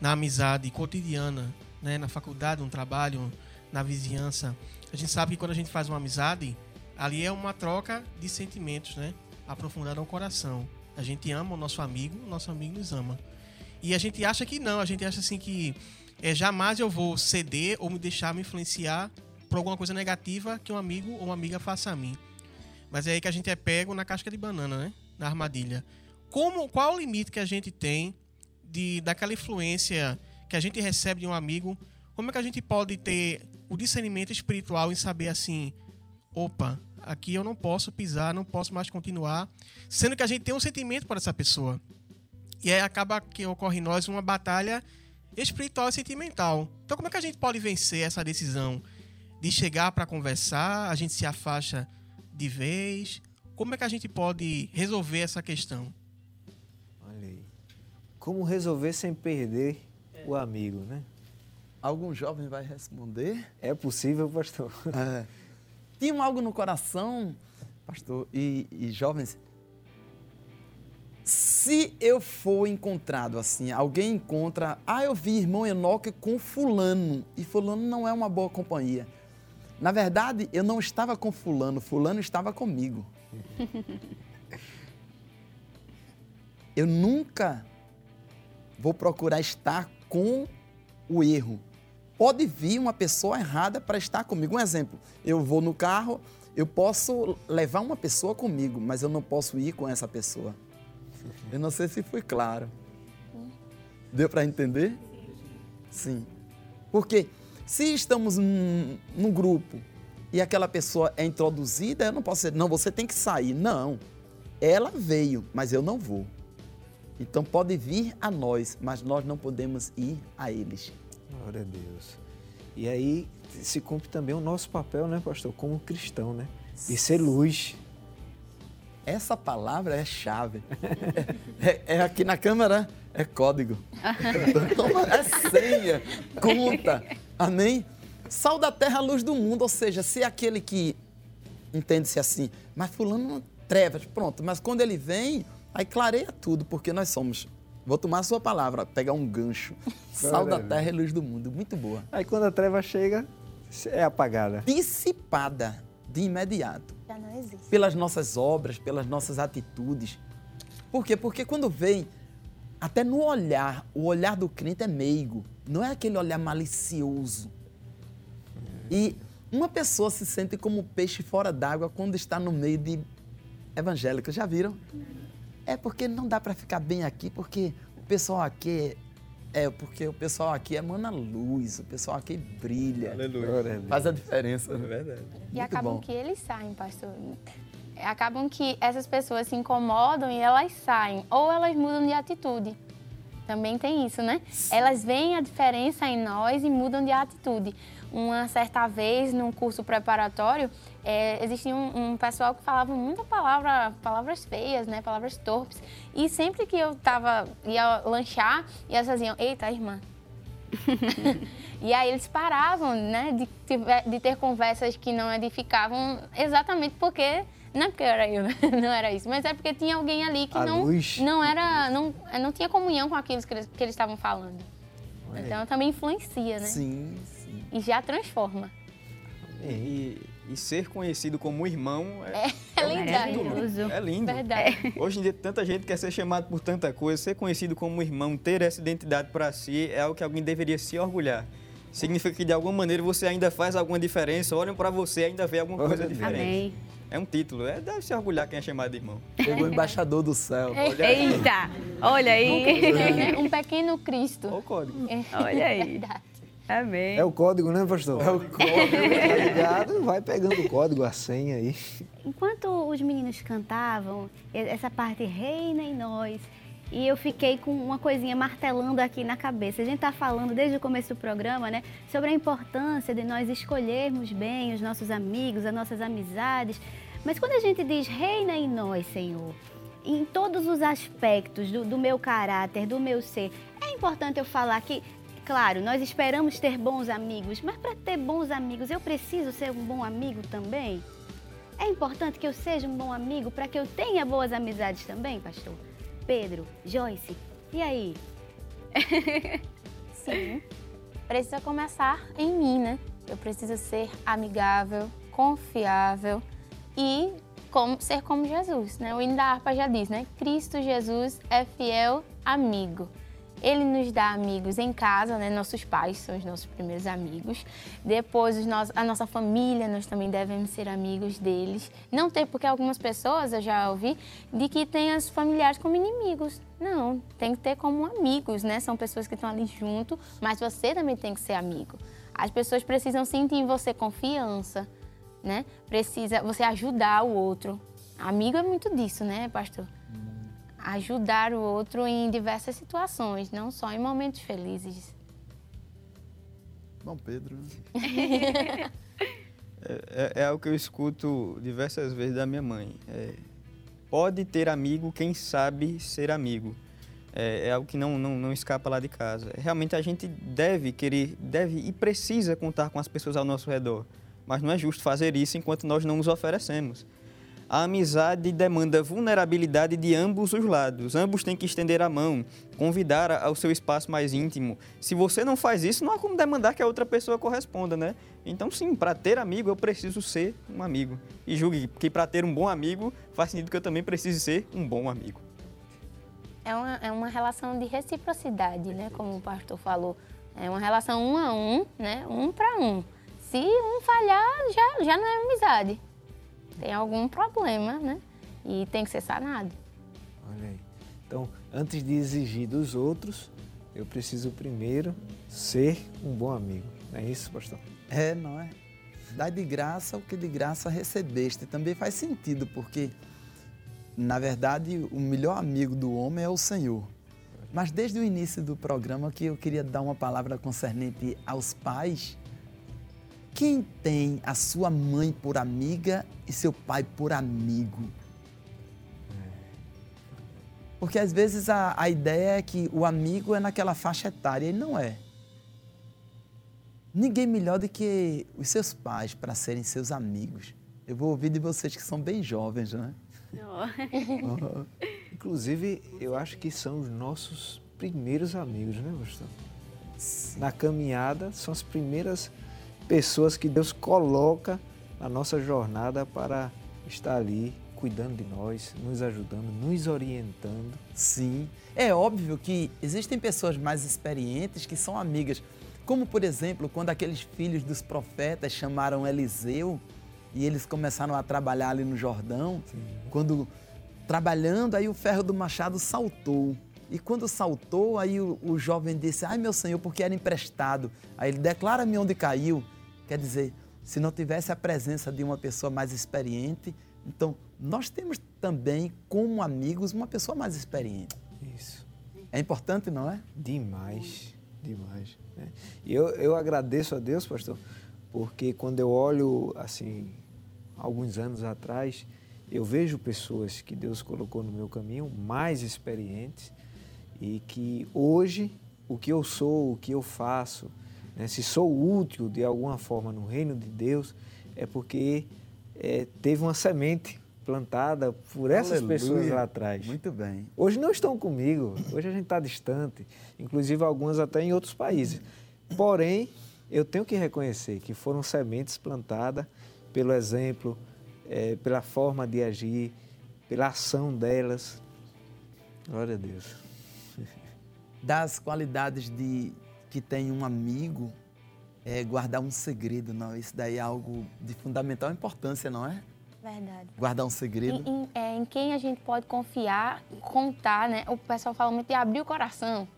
na amizade cotidiana, né, na faculdade, no trabalho, na vizinhança, a gente sabe que quando a gente faz uma amizade, ali é uma troca de sentimentos, né, aprofundada ao coração. A gente ama o nosso amigo, o nosso amigo nos ama. E a gente acha que não, a gente acha assim que é, jamais eu vou ceder ou me deixar me influenciar por alguma coisa negativa que um amigo ou uma amiga faça a mim. Mas é aí que a gente é pego na casca de banana, né? Na armadilha. Como, qual o limite que a gente tem de daquela influência que a gente recebe de um amigo? Como é que a gente pode ter o discernimento espiritual em saber assim, opa, aqui eu não posso pisar, não posso mais continuar, sendo que a gente tem um sentimento por essa pessoa. E aí acaba que ocorre em nós uma batalha espiritual e sentimental. Então como é que a gente pode vencer essa decisão de chegar para conversar, a gente se afasta de vez? Como é que a gente pode resolver essa questão? Olha aí. Como resolver sem perder o amigo, né? Algum jovem vai responder? É possível, pastor? É. Tinham algo no coração, pastor, e, e jovens. Se eu for encontrado assim, alguém encontra, ah, eu vi irmão Enoque com fulano, e fulano não é uma boa companhia. Na verdade, eu não estava com fulano, fulano estava comigo. Eu nunca vou procurar estar com o erro. Pode vir uma pessoa errada para estar comigo. Um exemplo, eu vou no carro, eu posso levar uma pessoa comigo, mas eu não posso ir com essa pessoa. Eu não sei se fui claro. Deu para entender? Sim. Porque se estamos num, num grupo e aquela pessoa é introduzida, eu não posso dizer, não, você tem que sair. Não. Ela veio, mas eu não vou. Então pode vir a nós, mas nós não podemos ir a eles. Glória a Deus. E aí se cumpre também o nosso papel, né, pastor, como cristão, né? De ser luz. Essa palavra é chave. É, é aqui na câmera, é código. Toma, é senha, conta. Amém? Sal da terra, luz do mundo. Ou seja, se aquele que entende-se assim, mas fulano trevas, pronto. Mas quando ele vem, aí clareia tudo, porque nós somos. Vou tomar a sua palavra, pegar um gancho. Sal da terra e luz do mundo. Muito boa. Aí quando a treva chega, é apagada. Dissipada de imediato. Já não existe. pelas nossas obras, pelas nossas atitudes. Por quê? Porque quando vem, até no olhar, o olhar do crente é meigo, não é aquele olhar malicioso. E uma pessoa se sente como peixe fora d'água quando está no meio de evangélicos. Já viram? É porque não dá para ficar bem aqui, porque o pessoal aqui é, é porque o pessoal aqui emana luz, o pessoal aqui brilha. Glória a Deus. Faz a diferença. né? verdade. E Muito acabam bom. que eles saem, pastor. Acabam que essas pessoas se incomodam e elas saem. Ou elas mudam de atitude. Também tem isso, né? Elas veem a diferença em nós e mudam de atitude. Uma certa vez, num curso preparatório, é, existia um, um pessoal que falava muita palavra, palavras feias, né? Palavras torpes. E sempre que eu tava, ia lanchar, e elas faziam, eita, irmã, e aí eles paravam, né, de, de ter conversas que não edificavam, exatamente porque não é porque era eu, não era isso, mas é porque tinha alguém ali que A não luz. não era, não, não tinha comunhão com aquilo que eles, que eles estavam falando. Então também influencia, né? Sim, sim. E já transforma. E, e ser conhecido como irmão é, É lindo. Maravilhoso. é lindo. Verdade. Hoje em dia, tanta gente quer ser chamado por tanta coisa. Ser conhecido como irmão, ter essa identidade para si, é algo que alguém deveria se orgulhar. Significa que, de alguma maneira, você ainda faz alguma diferença. Olham para você e ainda vê alguma coisa diferente. Amém. É um título, é, deve se orgulhar quem é chamado de irmão. Chegou o embaixador do céu. Eita, olha aí. Né? Um pequeno Cristo. Olha o código. Olha aí. Verdade. Amém. É o código, né, pastor? É o código. tá ligado? Vai pegando o código, a senha aí. Enquanto os meninos cantavam, essa parte reina em nós, e eu fiquei com uma coisinha martelando aqui na cabeça. A gente está falando desde o começo do programa, né, sobre a importância de nós escolhermos bem os nossos amigos, as nossas amizades. Mas quando a gente diz reina em nós, Senhor, em todos os aspectos do, do meu caráter, do meu ser, é importante eu falar que, claro, nós esperamos ter bons amigos, mas para ter bons amigos eu preciso ser um bom amigo também? É importante que eu seja um bom amigo para que eu tenha boas amizades também, pastor? Pedro, Joyce, e aí? Sim. Precisa começar em mim, né? Eu preciso ser amigável, confiável e como, ser como Jesus, né? O hino da harpa já diz, né? Cristo Jesus é fiel amigo. Ele nos dá amigos em casa, né? Nossos pais são os nossos primeiros amigos. Depois, os nossos, a nossa família, nós também devemos ser amigos deles. Não ter, porque algumas pessoas, eu já ouvi, de que tem os familiares como inimigos. Não, tem que ter como amigos, né? São pessoas que estão ali junto, mas você também tem que ser amigo. As pessoas precisam sentir em você confiança, né? Precisa você ajudar o outro. Amigo é muito disso, né, pastor? Ajudar o outro em diversas situações, não só em momentos felizes. Bom, Pedro. É, é algo que eu escuto diversas vezes da minha mãe. É, pode ter amigo quem sabe ser amigo. É, é algo que não, não, não escapa lá de casa. Realmente a gente deve querer, deve e precisa contar com as pessoas ao nosso redor. Mas não é justo fazer isso enquanto nós não nos oferecemos. A amizade demanda vulnerabilidade de ambos os lados. Ambos têm que estender a mão, convidar ao seu espaço mais íntimo. Se você não faz isso, não há como demandar que a outra pessoa corresponda, né? Então, sim, para ter amigo, eu preciso ser um amigo. E julgue que para ter um bom amigo, faz sentido que eu também precise ser um bom amigo. É uma, é uma relação de reciprocidade, né? Como o pastor falou. É uma relação um a um, né? Um para um. Se um falhar, já, já não é amizade. Tem algum problema, né? E tem que ser sanado. Olha aí. Então, antes de exigir dos outros, eu preciso primeiro ser um bom amigo. Não é isso, pastor? É, não é? Dá de graça o que de graça recebeste. Também faz sentido, porque, na verdade, o melhor amigo do homem é o Senhor. Mas desde o início do programa que eu queria dar uma palavra concernente aos pais. Quem tem a sua mãe por amiga e seu pai por amigo? Porque às vezes a, a ideia é que o amigo é naquela faixa etária e não é. Ninguém melhor do que os seus pais para serem seus amigos. Eu vou ouvir de vocês que são bem jovens, né? Inclusive, eu acho que são os nossos primeiros amigos, né, pastor? Na caminhada, são as primeiras pessoas que Deus coloca na nossa jornada para estar ali cuidando de nós, nos ajudando, nos orientando. Sim. É óbvio que existem pessoas mais experientes que são amigas. Como, por exemplo, quando aqueles filhos dos profetas chamaram Eliseu e eles começaram a trabalhar ali no Jordão, quando trabalhando, aí o ferro do machado saltou. E quando saltou, aí o, o jovem disse: Ai, meu senhor, porque era emprestado. Aí ele declara-me onde caiu. Quer dizer, se não tivesse a presença de uma pessoa mais experiente, então nós temos também, como amigos, uma pessoa mais experiente. Isso. É importante, não é? Demais, demais. né? E eu, eu agradeço a Deus, pastor, porque quando eu olho, assim, alguns anos atrás, eu vejo pessoas que Deus colocou no meu caminho mais experientes e que hoje o que eu sou, o que eu faço, né, se sou útil de alguma forma no reino de Deus, é porque é, teve uma semente plantada por essas Aleluia. pessoas lá atrás. Muito bem. Hoje não estão comigo, hoje a gente está distante, inclusive algumas até em outros países. Porém, eu tenho que reconhecer que foram sementes plantadas pelo exemplo, eh, pela forma de agir, pela ação delas. Glória a Deus. Das qualidades de que tem um amigo é guardar um segredo, não. Isso daí é algo de fundamental importância, não é? Verdade. Guardar um segredo. Em, em- é, em quem a gente pode confiar, contar, né? O pessoal fala muito de abrir o coração,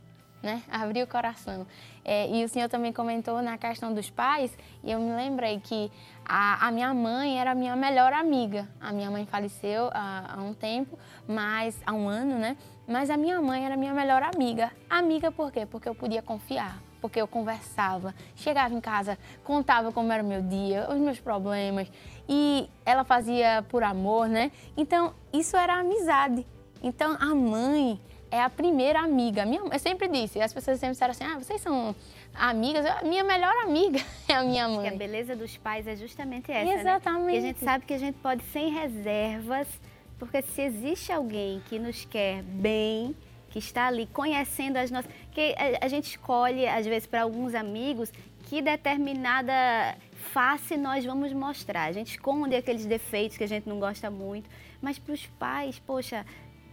né? Abrir o coração. É, e o senhor também comentou na questão dos pais, e eu me lembrei que a, a minha mãe era a minha melhor amiga. A minha mãe faleceu há, há um tempo, mas há um ano, né? Mas a minha mãe era a minha melhor amiga. Amiga por quê? Porque eu podia confiar, porque eu conversava, chegava em casa, contava como era o meu dia, os meus problemas, e ela fazia por amor, né? Então, isso era amizade. Então, a mãe é a primeira amiga. Minha, eu sempre disse, as pessoas sempre disseram assim, ah, vocês são amigas? A minha melhor amiga é a minha Que a mãe. beleza dos pais é justamente essa, né? Exatamente. E a gente sabe que a gente pode sem reservas, porque se existe alguém que nos quer bem, que está ali conhecendo as nossas, que a, a gente escolhe às vezes para alguns amigos que determinada face nós vamos mostrar. A gente esconde aqueles defeitos que a gente não gosta muito, mas para os pais, poxa,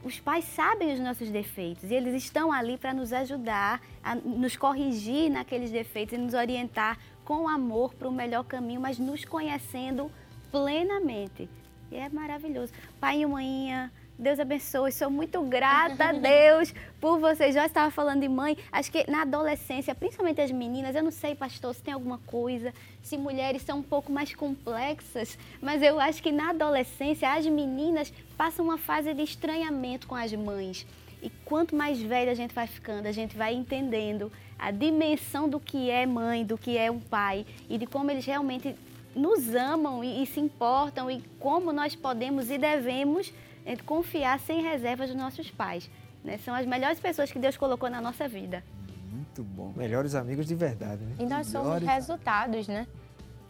os pais sabem os nossos defeitos e eles estão ali para nos ajudar, a nos corrigir naqueles defeitos e nos orientar com amor para o melhor caminho, mas nos conhecendo plenamente. E é maravilhoso. Pai e mãinha, Deus abençoe. Sou muito grata a Deus por vocês. Já estava falando de mãe. Acho que na adolescência, principalmente as meninas, eu não sei, pastor, se tem alguma coisa, se mulheres são um pouco mais complexas, mas eu acho que na adolescência as meninas passam uma fase de estranhamento com as mães. E quanto mais velha a gente vai ficando, a gente vai entendendo a dimensão do que é mãe, do que é um pai e de como eles realmente nos amam e, e se importam e como nós podemos e devemos eh, confiar sem reservas nos nossos pais. né? São as melhores pessoas que Deus colocou na nossa vida. Muito bom. Melhores amigos de verdade, né? E nós somos Melhores- resultados, né?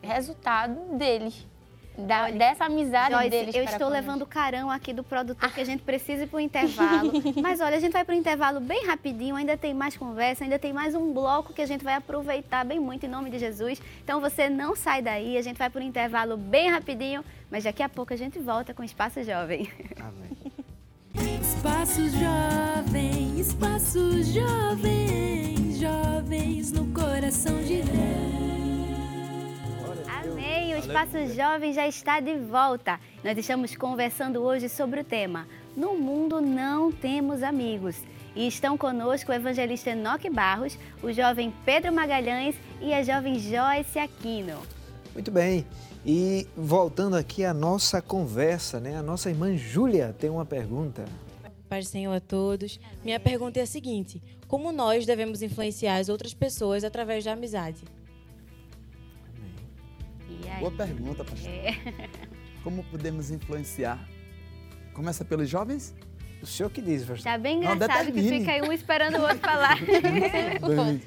Resultado deles. Da- dessa amizade Joyce, deles. eu estou levando o carão aqui do produtor que a gente precisa ir para o intervalo. Mas olha, a gente vai para o intervalo bem rapidinho, ainda tem mais conversa, ainda tem mais um bloco que a gente vai aproveitar bem muito em nome de Jesus. Então você não sai daí, a gente vai para o intervalo bem rapidinho, mas daqui a pouco a gente volta com o Espaço Jovem. Amém. Espaço Jovem, Espaço Jovem, jovens no coração de Deus. Amém! O Espaço Jovem já está de volta. Nós estamos conversando hoje sobre o tema No Mundo Não Temos Amigos. E estão conosco o evangelista Enoque Barros, o jovem Pedro Magalhães e a jovem Joyce Aquino. Muito bem. E voltando aqui à nossa conversa, né? A nossa irmã Júlia tem uma pergunta. Paz do Senhor a todos. Minha pergunta é a seguinte: como nós devemos influenciar as outras pessoas através da amizade? E aí? Boa pergunta, pastor. É. Como podemos influenciar? Começa pelos jovens? O senhor que diz, pastor? Tá bem Não, engraçado que determine. fica aí um esperando o outro falar.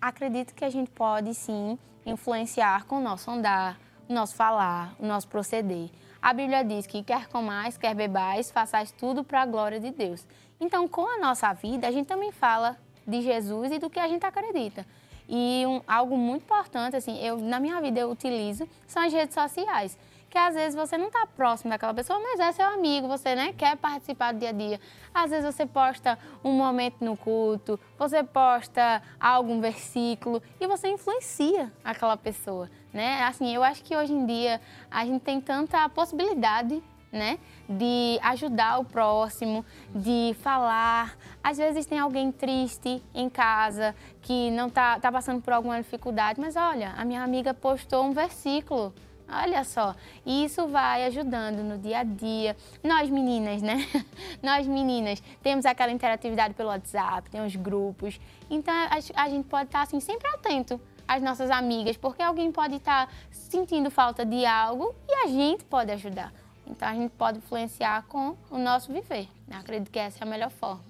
Acredito que a gente pode sim influenciar com o nosso andar, o nosso falar, o nosso proceder. A Bíblia diz que quer comais, quer bebais, façais tudo para a glória de Deus. Então, com a nossa vida, a gente também fala de Jesus e do que a gente acredita. E um- algo muito importante, assim, eu, na minha vida eu utilizo, são as redes sociais. Que às vezes você não está próximo daquela pessoa, mas é seu amigo, você né, quer participar do dia a dia. Às vezes você posta um momento no culto, você posta algum versículo e você influencia aquela pessoa, né? Assim, eu acho que hoje em dia a gente tem tanta possibilidade né? De ajudar o próximo, de falar. Às vezes tem alguém triste em casa que não tá, tá passando por alguma dificuldade, mas olha, a minha amiga postou um versículo. Olha só, isso vai ajudando no dia a dia. Nós meninas, né? Nós meninas temos aquela interatividade pelo WhatsApp, tem os grupos. Então a gente pode estar assim sempre atento às nossas amigas, porque alguém pode estar sentindo falta de algo e a gente pode ajudar. Então a gente pode influenciar com o nosso viver. Eu acredito que essa é a melhor forma.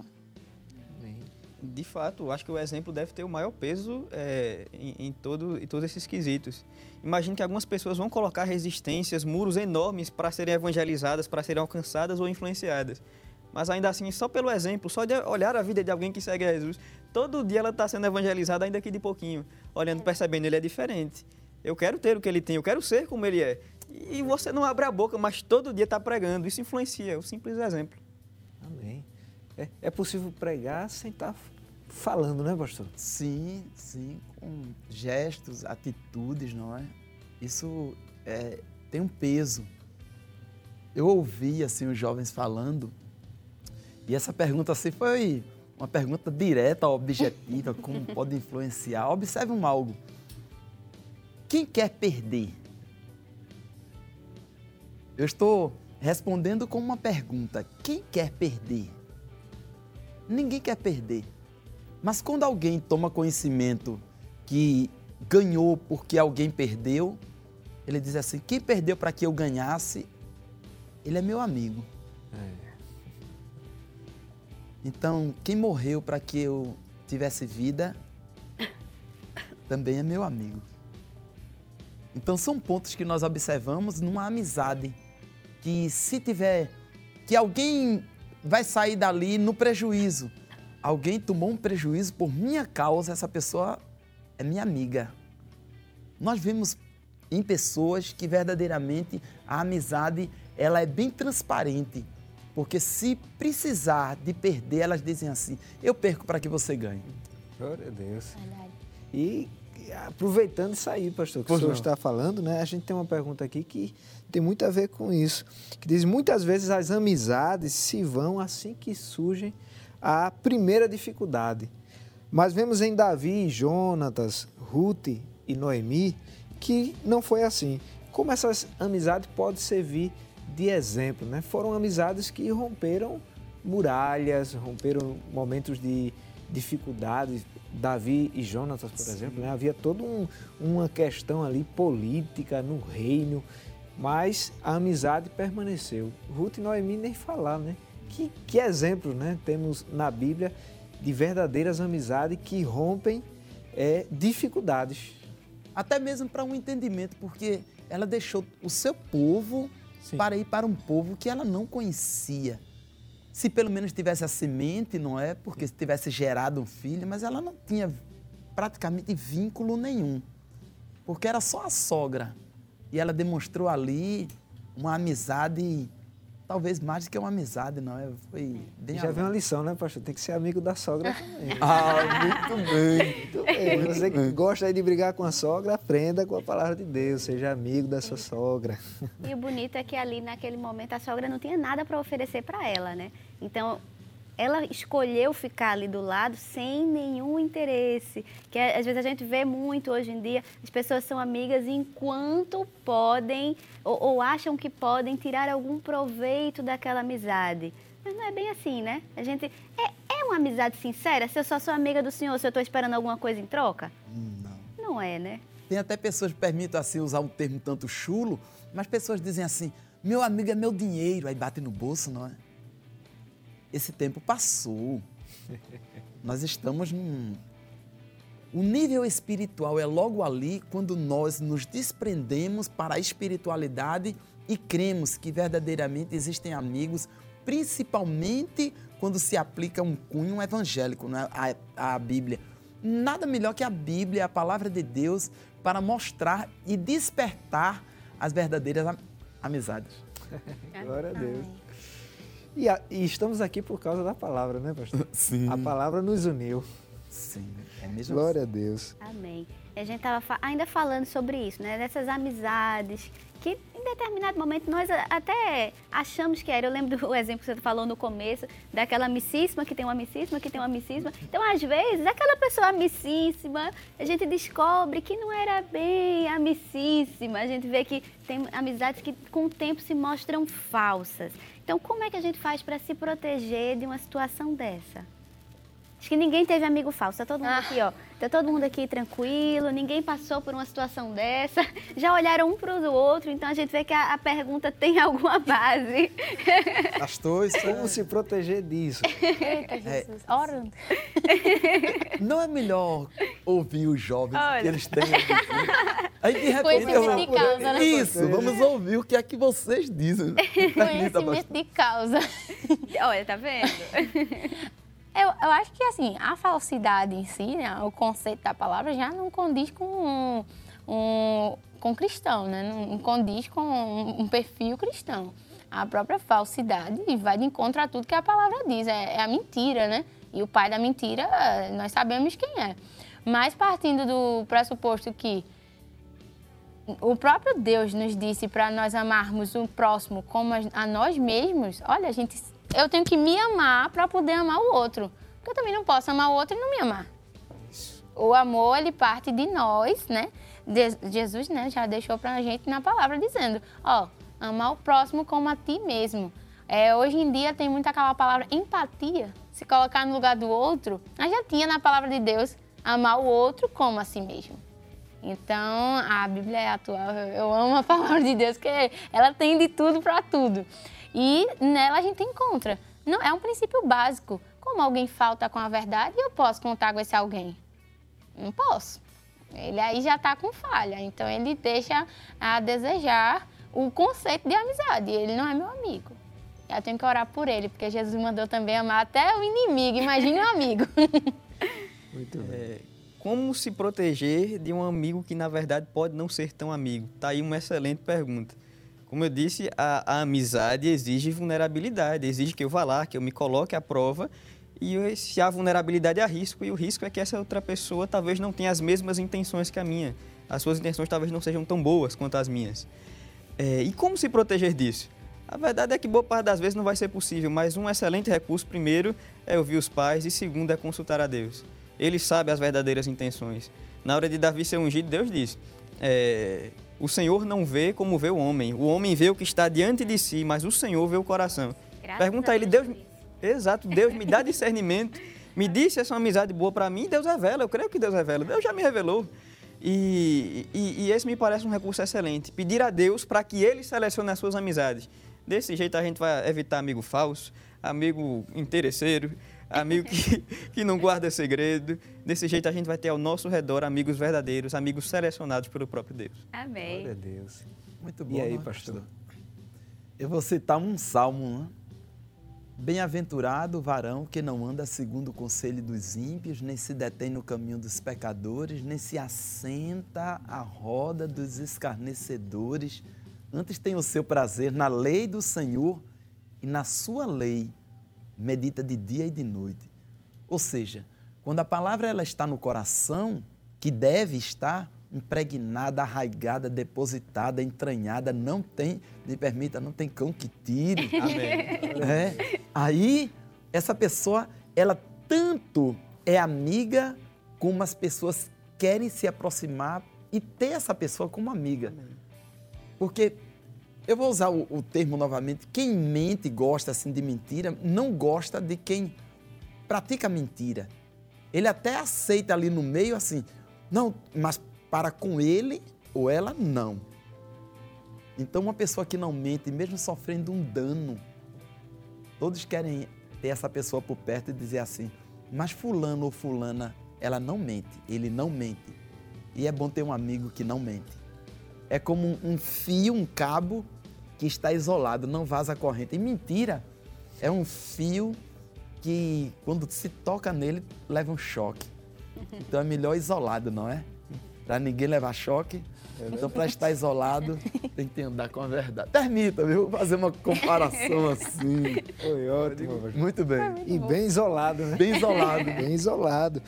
De fato, acho que o exemplo deve ter o maior peso é, em, em todo, em todos esses quesitos. Imagino que algumas pessoas vão colocar resistências, muros enormes para serem evangelizadas, para serem alcançadas ou influenciadas. Mas ainda assim, só pelo exemplo, só de olhar a vida de alguém que segue a Jesus, todo dia ela está sendo evangelizada, ainda que de pouquinho, olhando, percebendo, ele é diferente. Eu quero ter o que ele tem, eu quero ser como ele é. E você não abre a boca, mas todo dia está pregando. Isso influencia, é o simples exemplo. Amém. É, é possível pregar sem estar falando, né, pastor? Sim, sim, com gestos, atitudes, não é? Isso é, tem um peso. Eu ouvi assim os jovens falando e essa pergunta assim foi uma pergunta direta, objetiva, como pode influenciar. Observe um algo. Quem quer perder? Eu estou respondendo com uma pergunta. Quem quer perder? Ninguém quer perder. Mas quando alguém toma conhecimento que ganhou porque alguém perdeu, ele diz assim: quem perdeu para que eu ganhasse, ele é meu amigo. Então, quem morreu para que eu tivesse vida, também é meu amigo. Então, são pontos que nós observamos numa amizade que se tiver que alguém vai sair dali no prejuízo, alguém tomou um prejuízo por minha causa, essa pessoa é minha amiga. Nós vemos em pessoas que verdadeiramente a amizade ela é bem transparente, porque se precisar de perder, elas dizem assim: eu perco para que você ganhe. Glória a Deus. Verdade. E aproveitando isso aí, pastor, que pois o senhor não. está falando, né? A gente tem uma pergunta aqui que tem muito a ver com isso, que diz muitas vezes as amizades se vão assim que surgem a primeira dificuldade. Mas vemos em Davi, Jonatas, Ruth e Noemi que não foi assim. Como essas amizades podem servir de exemplo, né? Foram amizades que romperam muralhas, romperam momentos de dificuldades. Davi e Jonatas, por Sim. exemplo, né? havia toda um, uma questão ali política no reino, mas a amizade permaneceu. Ruth e Noemi nem falar, né? Que, que exemplo né? temos na Bíblia de verdadeiras amizades que rompem é, dificuldades. Até mesmo para um entendimento, porque ela deixou o seu povo Sim. para ir para um povo que ela não conhecia. Se pelo menos tivesse a semente, não é? Porque se tivesse gerado um filho, mas ela não tinha praticamente vínculo nenhum. Porque era só a sogra. E ela demonstrou ali uma amizade talvez mais do que uma amizade, não é? Foi bem Já vem uma lição, né, pastor? Tem que ser amigo da sogra também. ah, muito bem. Muito bem. Você que gosta de brigar com a sogra, aprenda com a palavra de Deus, seja amigo da sua sogra. E o bonito é que ali naquele momento a sogra não tinha nada para oferecer para ela, né? Então ela escolheu ficar ali do lado sem nenhum interesse. Que às vezes a gente vê muito hoje em dia, as pessoas são amigas enquanto podem ou, ou acham que podem tirar algum proveito daquela amizade. Mas não é bem assim, né? A gente é, é uma amizade sincera. Se eu só sou amiga do senhor, se eu estou esperando alguma coisa em troca? Não. Não é, né? Tem até pessoas que permitem assim usar um termo tanto chulo, mas pessoas dizem assim: meu amigo é meu dinheiro, aí bate no bolso, não é? Esse tempo passou. Nós estamos num. O nível espiritual é logo ali quando nós nos desprendemos para a espiritualidade e cremos que verdadeiramente existem amigos, principalmente quando se aplica um cunho evangélico, né? a, a Bíblia. Nada melhor que a Bíblia, a palavra de Deus, para mostrar e despertar as verdadeiras amizades. Glória a Deus. E, a, e, estamos aqui por causa da palavra, né, pastor? Sim. A palavra nos uniu. Sim, é mesmo. Glória assim. a Deus. Amém. E a gente estava ainda falando sobre isso, né? Dessas amizades que em determinado momento nós até achamos que era. Eu lembro do exemplo que você falou no começo, daquela amicíssima que tem uma amicíssima que tem uma amicíssima. Então, às vezes, aquela pessoa amicíssima, a gente descobre que não era bem amicíssima. A gente vê que tem amizades que com o tempo se mostram falsas. Então, como é que a gente faz para se proteger de uma situação dessa? Acho que ninguém teve amigo falso. Tá todo mundo ah. aqui, ó. Tá todo mundo aqui tranquilo, ninguém passou por uma situação dessa. Já olharam um para o outro, então a gente vê que a, a pergunta tem alguma base. Pastor, isso como é... se proteger disso? Eita, é. Jesus. É... Orando. Não é melhor ouvir os jovens Olha. que eles têm Aí de repente Conhecimento de causa, né? Isso, vamos ouvir o que é que vocês dizem. Conhecimento de causa. Olha, tá vendo? Eu, eu acho que, assim, a falsidade em si, né, o conceito da palavra já não condiz com um, um com cristão, né? Não condiz com um, um, perfil cristão. A própria falsidade vai de encontro a tudo que a palavra diz. É, é, a mentira, né? E o pai da mentira, nós sabemos quem é. Mas partindo do pressuposto que o próprio Deus nos disse para nós amarmos o próximo como a nós mesmos, olha, gente, eu tenho que me amar para poder amar o outro. Porque eu também não posso amar o outro e não me amar. O amor, ele parte de nós, né? De Jesus, né, já deixou para a gente na palavra dizendo, ó, amar o próximo como a ti mesmo. É, hoje em dia tem muito aquela palavra empatia, se colocar no lugar do outro. Mas já tinha na palavra de Deus amar o outro como a si mesmo. Então, a Bíblia é atual. Eu amo a palavra de Deus, porque ela tem de tudo para tudo. E nela a gente encontra. Não é um princípio básico. Como alguém falta com a verdade, eu posso contar com esse alguém? Não posso. Ele aí já está com falha. Então, ele deixa a desejar o conceito de amizade. Ele não é meu amigo. Eu tenho que orar por ele, porque Jesus mandou também amar até o inimigo. Imagine um amigo. Muito bem. É, como se proteger de um amigo que, na verdade, pode não ser tão amigo? Tá aí uma excelente pergunta. Como eu disse, a, a amizade exige vulnerabilidade, exige que eu vá lá, que eu me coloque à prova e se há vulnerabilidade há risco, e o risco é que essa outra pessoa talvez não tenha as mesmas intenções que a minha. As suas intenções talvez não sejam tão boas quanto as minhas. É, e como se proteger disso? A verdade é que boa parte das vezes não vai ser possível, mas um excelente recurso, primeiro, é ouvir os pais e segundo, é consultar a Deus. Ele sabe as verdadeiras intenções. Na hora de Davi ser ungido, Deus diz: é, O Senhor não vê como vê o homem. O homem vê o que está diante de si, mas o Senhor vê o coração. Graças Pergunta a ele: Deus. Exato, Deus me dá discernimento. Me disse essa amizade boa para mim, Deus revela. Eu creio que Deus revela. Deus já me revelou. E, e, e esse me parece um recurso excelente. Pedir a Deus para que Ele selecione as suas amizades. Desse jeito a gente vai evitar amigo falso, amigo interesseiro, amigo que, que não guarda segredo. Desse jeito a gente vai ter ao nosso redor amigos verdadeiros, amigos selecionados pelo próprio Deus. Amém. Glória a Deus. Muito bom. E aí, né, pastor? Eu vou citar um salmo, né? Bem-aventurado o varão que não anda segundo o conselho dos ímpios, nem se detém no caminho dos pecadores, nem se assenta à roda dos escarnecedores Antes tem o seu prazer na lei do Senhor e na sua lei medita de dia e de noite. Ou seja, quando a palavra ela está no coração, que deve estar impregnada, arraigada, depositada, entranhada, não tem, me permita, não tem cão que tire. Amém. É, aí, essa pessoa, ela tanto é amiga como as pessoas querem se aproximar e ter essa pessoa como amiga. Porque eu vou usar o, o termo novamente. Quem mente gosta assim de mentira, não gosta de quem pratica mentira. Ele até aceita ali no meio assim, não, mas para com ele ou ela não. Então uma pessoa que não mente, mesmo sofrendo um dano, todos querem ter essa pessoa por perto e dizer assim, mas fulano ou fulana, ela não mente, ele não mente. E é bom ter um amigo que não mente é como um fio, um cabo que está isolado, não vaza a corrente. E mentira é um fio que, quando se toca nele, leva um choque. Então é melhor isolado, não é? Para ninguém levar choque. Então, para estar isolado, tem que andar com a verdade. Permita, viu? Fazer uma comparação assim. Foi ótimo. Muito bem. E bem isolado, né? Bem isolado. bem isolado.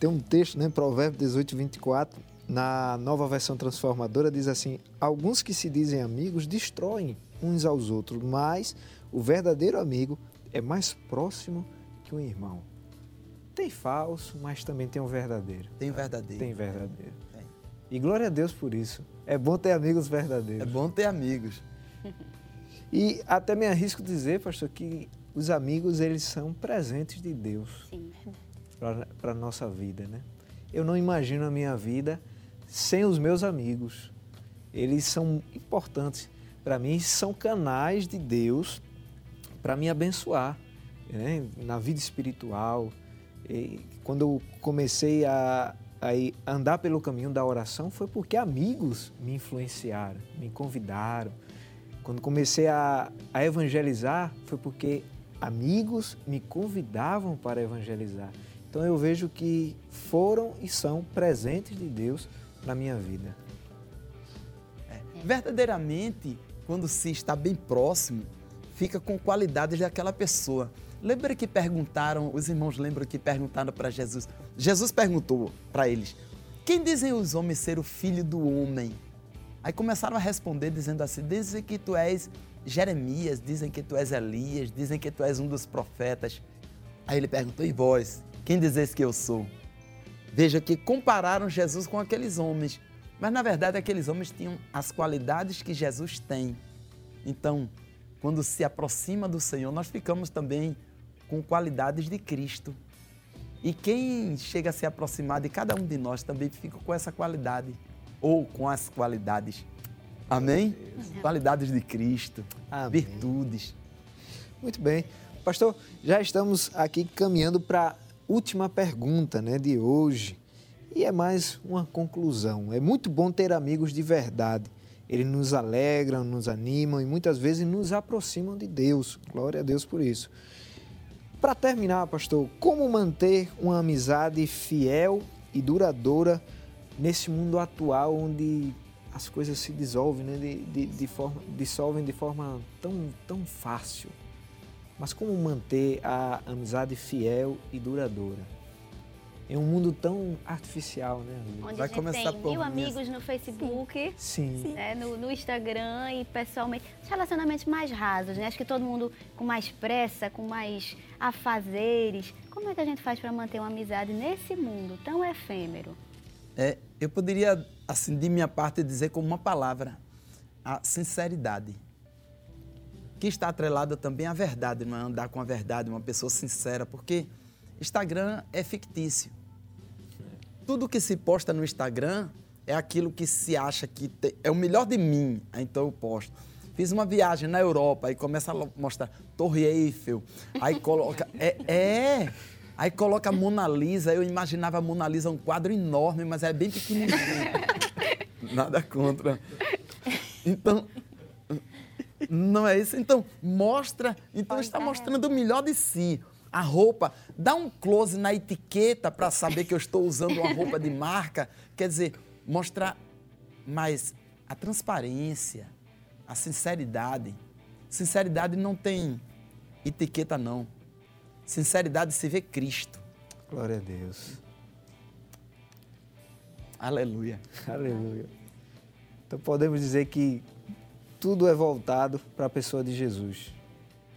Tem um texto, né? Provérbio 18, 24 na nova versão transformadora diz assim: alguns que se dizem amigos destroem uns aos outros, mas o verdadeiro amigo é mais próximo que um irmão. Tem falso, mas também tem o um verdadeiro. Tem o verdadeiro. Tem verdadeiro. Tem. E glória a Deus por isso. É bom ter amigos verdadeiros. É bom ter amigos. E até me arrisco dizer, pastor, que os amigos eles são presentes de Deus para a nossa vida, né? Eu não imagino a minha vida sem os meus amigos. Eles são importantes para mim, são canais de Deus para me abençoar né? na vida espiritual. E quando eu comecei a, a andar pelo caminho da oração, foi porque amigos me influenciaram, me convidaram. Quando comecei a, a evangelizar, foi porque amigos me convidavam para evangelizar. Então eu vejo que foram e são presentes de Deus na minha vida. É. Verdadeiramente, quando se está bem próximo, fica com qualidades daquela pessoa. Lembra que perguntaram, os irmãos lembram que perguntaram para Jesus? Jesus perguntou para eles: Quem dizem os homens ser o filho do homem? Aí começaram a responder dizendo assim: dizem que tu és Jeremias, dizem que tu és Elias, dizem que tu és um dos profetas. Aí ele perguntou: e vós, quem dizes que eu sou? Veja que compararam Jesus com aqueles homens, mas na verdade aqueles homens tinham as qualidades que Jesus tem. Então, quando se aproxima do Senhor, nós ficamos também com qualidades de Cristo. E quem chega a se aproximar de cada um de nós também fica com essa qualidade, ou com as qualidades. Amém? Qualidades de Cristo, Amém. virtudes. Muito bem. Pastor, já estamos aqui caminhando para última pergunta né, de hoje. E é mais uma conclusão. É muito bom ter amigos de verdade. Eles nos alegram, nos animam e muitas vezes nos aproximam de Deus. Glória a Deus por isso. Para terminar, pastor, como manter uma amizade fiel e duradoura nesse mundo atual onde as coisas se dissolvem, né? de, de, de forma, dissolvem de forma tão, tão fácil? Mas como manter a amizade fiel e duradoura? Em um mundo tão artificial, né? amigo? Onde Vai a gente começar tem por mil amigos no Facebook, Sim. né, no, no Instagram e pessoalmente. Os relacionamentos mais rasos, né? Acho que todo mundo com mais pressa, com mais afazeres. Como é que a gente faz para manter uma amizade nesse mundo tão efêmero? É, eu poderia, assim, de minha parte, dizer como uma palavra, a sinceridade. Que está atrelada também à verdade, não é? Andar com a verdade, uma pessoa sincera, porque Instagram é fictício. Tudo que se posta no Instagram é aquilo que se acha que te- é o melhor de mim, então eu posto. Fiz uma viagem na Europa, aí começa a mostrar Torre Eiffel, aí coloca. É, é! Aí coloca a Mona Lisa, eu imaginava a Mona Lisa um quadro enorme, mas é bem pequenininho. Nada contra. Então, não é isso? Então, mostra. Então, está mostrando o melhor de si. A roupa, dá um close na etiqueta para saber que eu estou usando uma roupa de marca. Quer dizer, mostrar mais a transparência, a sinceridade. Sinceridade não tem etiqueta, não. Sinceridade se vê Cristo. Glória a Deus. Aleluia. Aleluia. Então podemos dizer que tudo é voltado para a pessoa de Jesus.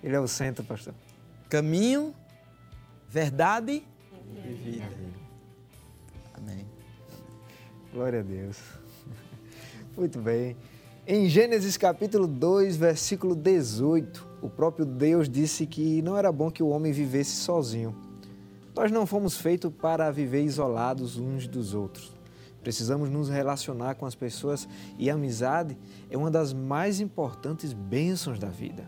Ele é o centro, pastor. Caminho, verdade e vida. Amém. Glória a Deus. Muito bem. Em Gênesis capítulo 2, versículo 18, o próprio Deus disse que não era bom que o homem vivesse sozinho. Nós não fomos feitos para viver isolados uns dos outros. Precisamos nos relacionar com as pessoas e a amizade é uma das mais importantes bênçãos da vida.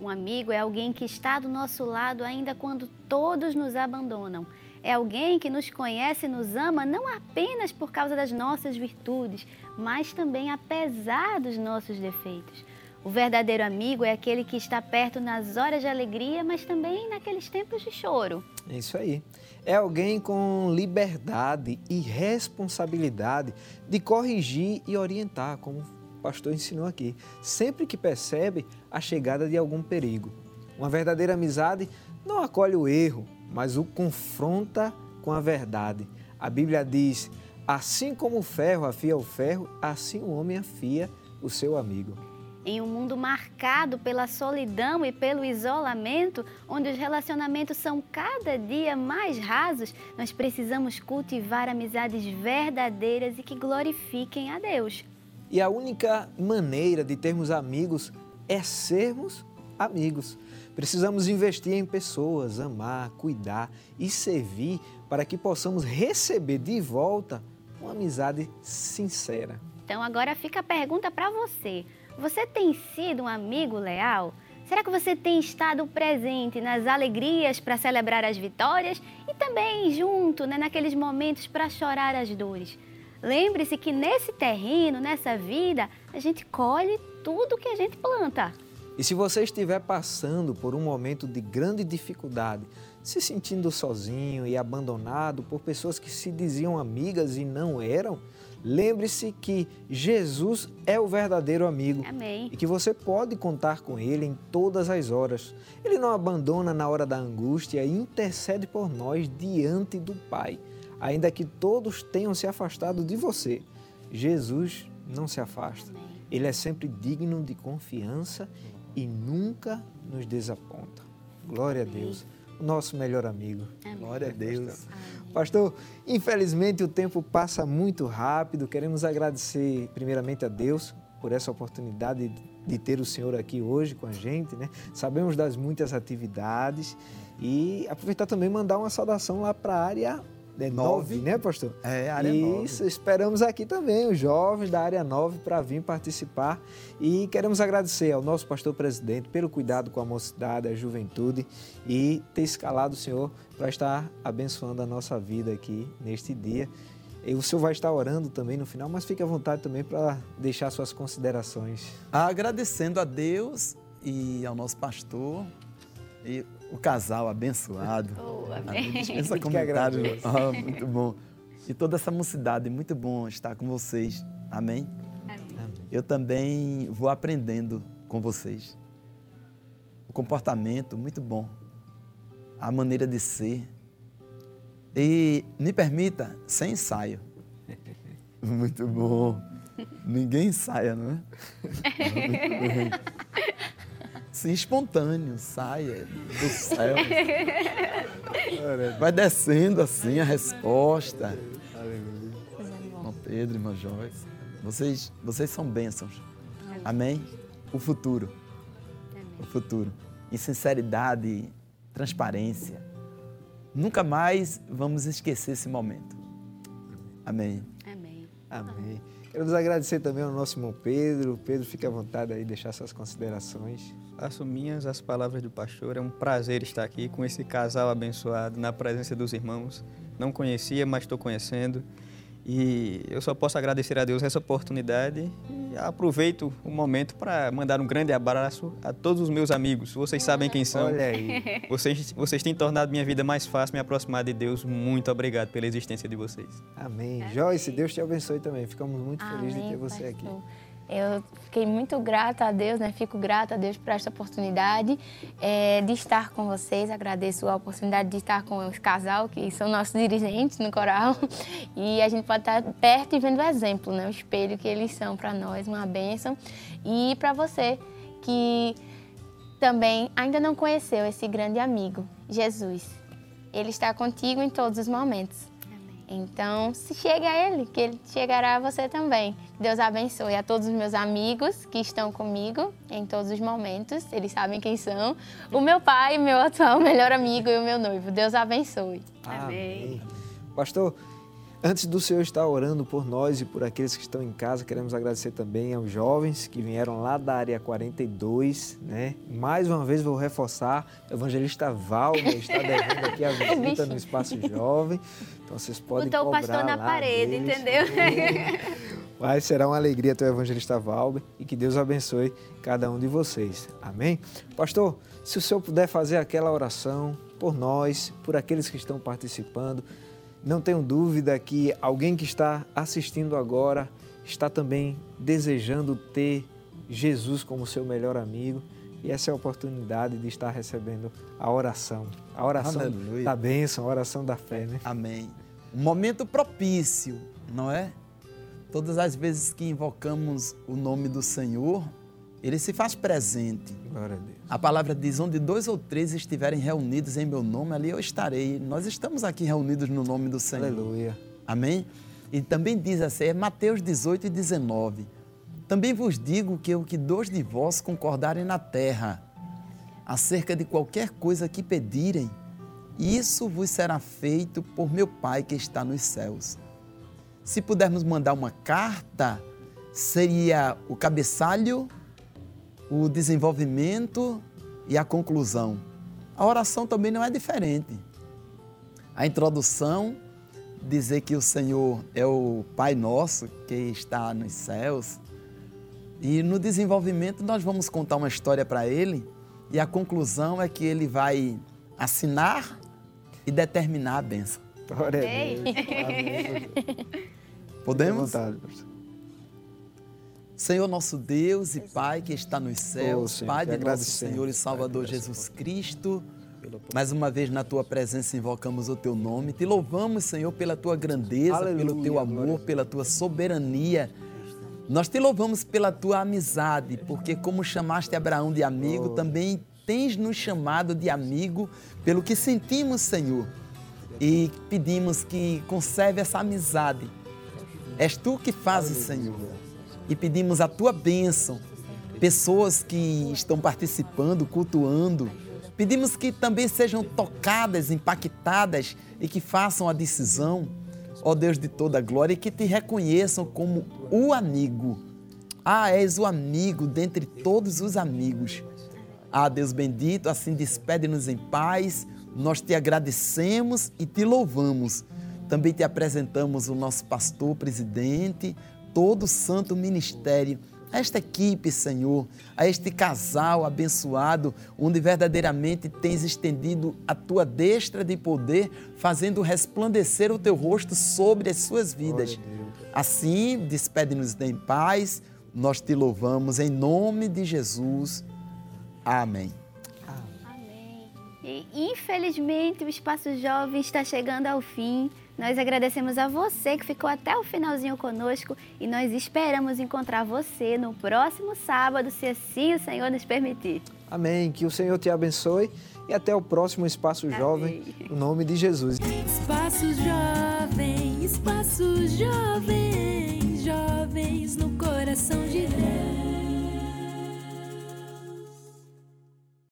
Um amigo é alguém que está do nosso lado ainda quando todos nos abandonam. É alguém que nos conhece e nos ama não apenas por causa das nossas virtudes, mas também apesar dos nossos defeitos. O verdadeiro amigo é aquele que está perto nas horas de alegria, mas também naqueles tempos de choro. É isso aí. É alguém com liberdade e responsabilidade de corrigir e orientar, como o pastor ensinou aqui, sempre que percebe a chegada de algum perigo. Uma verdadeira amizade não acolhe o erro, mas o confronta com a verdade. A Bíblia diz: assim como o ferro afia o ferro, assim o homem afia o seu amigo. Em um mundo marcado pela solidão e pelo isolamento, onde os relacionamentos são cada dia mais rasos, nós precisamos cultivar amizades verdadeiras e que glorifiquem a Deus. E a única maneira de termos amigos é sermos amigos. Precisamos investir em pessoas, amar, cuidar e servir para que possamos receber de volta uma amizade sincera. Então agora fica a pergunta para você. Você tem sido um amigo leal? Será que você tem estado presente nas alegrias para celebrar as vitórias e também junto né, naqueles momentos para chorar as dores? Lembre-se que nesse terreno, nessa vida, a gente colhe tudo que a gente planta. E se você estiver passando por um momento de grande dificuldade, se sentindo sozinho e abandonado por pessoas que se diziam amigas e não eram, lembre-se que Jesus é o verdadeiro amigo Amém. e que você pode contar com Ele em todas as horas. Ele não abandona na hora da angústia e intercede por nós diante do Pai, ainda que todos tenham se afastado de você. Jesus não se afasta. Ele é sempre digno de confiança e nunca nos desaponta. Glória a Deus, nosso melhor amigo. Glória a Deus. Pastor, infelizmente o tempo passa muito rápido. Queremos agradecer primeiramente a Deus por essa oportunidade de ter o Senhor aqui hoje com a gente, né? Sabemos das muitas atividades e aproveitar também e mandar uma saudação lá para a área é, 9, né, pastor? É, área 9. Isso, esperamos aqui também os jovens da área 9 para vir participar e queremos agradecer ao nosso pastor presidente pelo cuidado com a mocidade, a juventude e ter escalado o Senhor para estar abençoando a nossa vida aqui neste dia. E o senhor vai estar orando também no final, mas fique à vontade também para deixar suas considerações. Agradecendo a Deus e ao nosso pastor e o casal abençoado. Oh, Amém. amém. Dispensa Que comentário. agradeço. Ah, muito bom. E toda essa mocidade, muito bom estar com vocês. Amém? Eu também vou aprendendo com vocês. O comportamento, muito bom. A maneira de ser. E me permita, sem ensaio. Muito bom. Ninguém ensaia, não é? Muito bom. Sim, espontâneo, saia do céu. Vai descendo assim a resposta. Irmão Pedro, irmã Joyce. Vocês, vocês são bênçãos. Amém? O futuro. O futuro. Em sinceridade, transparência. Nunca mais vamos esquecer esse momento. Amém. Amém. Amém. Queremos agradecer também ao nosso irmão Pedro. Pedro, fique à vontade aí, deixar suas considerações. Faço minhas as palavras do pastor. É um prazer estar aqui com esse casal abençoado, na presença dos irmãos. Não conhecia, mas estou conhecendo. E eu só posso agradecer a Deus essa oportunidade e aproveito o momento para mandar um grande abraço a todos os meus amigos. Vocês sabem quem são. Olha aí. Vocês, vocês têm tornado minha vida mais fácil, me aproximar de Deus. Muito obrigado pela existência de vocês. Amém. Joyce, Deus te abençoe também. Ficamos muito felizes de Amém, ter você aqui. Eu fiquei muito grata a Deus, né? Fico grata a Deus por esta oportunidade eh, de estar com vocês. Agradeço a oportunidade de estar com esse casal, que são nossos dirigentes no coral. E a gente pode estar perto e vendo o exemplo, né? O espelho que eles são para nós, uma bênção. E para você que também ainda não conheceu esse grande amigo, Jesus. Ele está contigo em todos os momentos. Então, se chegue a Ele, que Ele chegará a você também. Deus abençoe a todos os meus amigos que estão comigo em todos os momentos. Eles sabem quem são. O meu pai, meu atual melhor amigo e o meu noivo. Deus abençoe. Amém. Pastor, antes do Senhor estar orando por nós e por aqueles que estão em casa, queremos agradecer também aos jovens que vieram lá da área 42, né? Mais uma vez vou reforçar, o evangelista Valmer está devendo aqui a visita no Espaço Jovem. Então vocês podem Botou o cobrar pastor na lá parede, entendeu? Mas será uma alegria ter o evangelista Valber e que Deus abençoe cada um de vocês. Amém? Pastor, se o senhor puder fazer aquela oração por nós, por aqueles que estão participando, não tenho dúvida que alguém que está assistindo agora está também desejando ter Jesus como seu melhor amigo. E essa é a oportunidade de estar recebendo a oração. A oração Aleluia. da bênção, a oração da fé, né? Amém. Um momento propício, não é? Todas as vezes que invocamos o nome do Senhor, ele se faz presente. Glória a Deus. A palavra diz: onde dois ou três estiverem reunidos em meu nome, ali eu estarei. Nós estamos aqui reunidos no nome do Senhor. Aleluia. Amém? E também diz assim, é Mateus 18 e 19. Também vos digo que o que dois de vós concordarem na terra, acerca de qualquer coisa que pedirem, isso vos será feito por meu Pai que está nos céus. Se pudermos mandar uma carta, seria o cabeçalho, o desenvolvimento e a conclusão. A oração também não é diferente. A introdução, dizer que o Senhor é o Pai nosso que está nos céus. E no desenvolvimento nós vamos contar uma história para ele e a conclusão é que ele vai assinar e determinar a bênção. Glória a. Deus. Amém. Podemos? Senhor nosso Deus e Pai que está nos céus, Senhor, Pai de nosso Senhor e Salvador Jesus Cristo, mais uma vez na tua presença invocamos o teu nome, te louvamos, Senhor, pela tua grandeza, Aleluia, pelo teu amor, pela tua soberania. Nós te louvamos pela tua amizade, porque como chamaste Abraão de amigo, também tens nos chamado de amigo pelo que sentimos, Senhor. E pedimos que conserve essa amizade. És tu que fazes, Senhor. E pedimos a tua bênção. Pessoas que estão participando, cultuando, pedimos que também sejam tocadas, impactadas e que façam a decisão ó Deus de toda glória, e que te reconheçam como o amigo. Ah, és o amigo dentre todos os amigos. Ah, Deus bendito, assim despede-nos em paz. Nós te agradecemos e te louvamos. Também te apresentamos o nosso pastor, presidente, todo o santo ministério a esta equipe, Senhor, a este casal abençoado, onde verdadeiramente tens estendido a tua destra de poder, fazendo resplandecer o teu rosto sobre as suas vidas. Assim, despede-nos em paz, nós te louvamos em nome de Jesus. Amém. Amém. E infelizmente o Espaço Jovem está chegando ao fim. Nós agradecemos a você que ficou até o finalzinho conosco e nós esperamos encontrar você no próximo sábado, se assim o Senhor nos permitir. Amém. Que o Senhor te abençoe e até o próximo Espaço Jovem, em nome de Jesus. Espaço Jovem, Espaço Jovem, jovens no coração de Deus.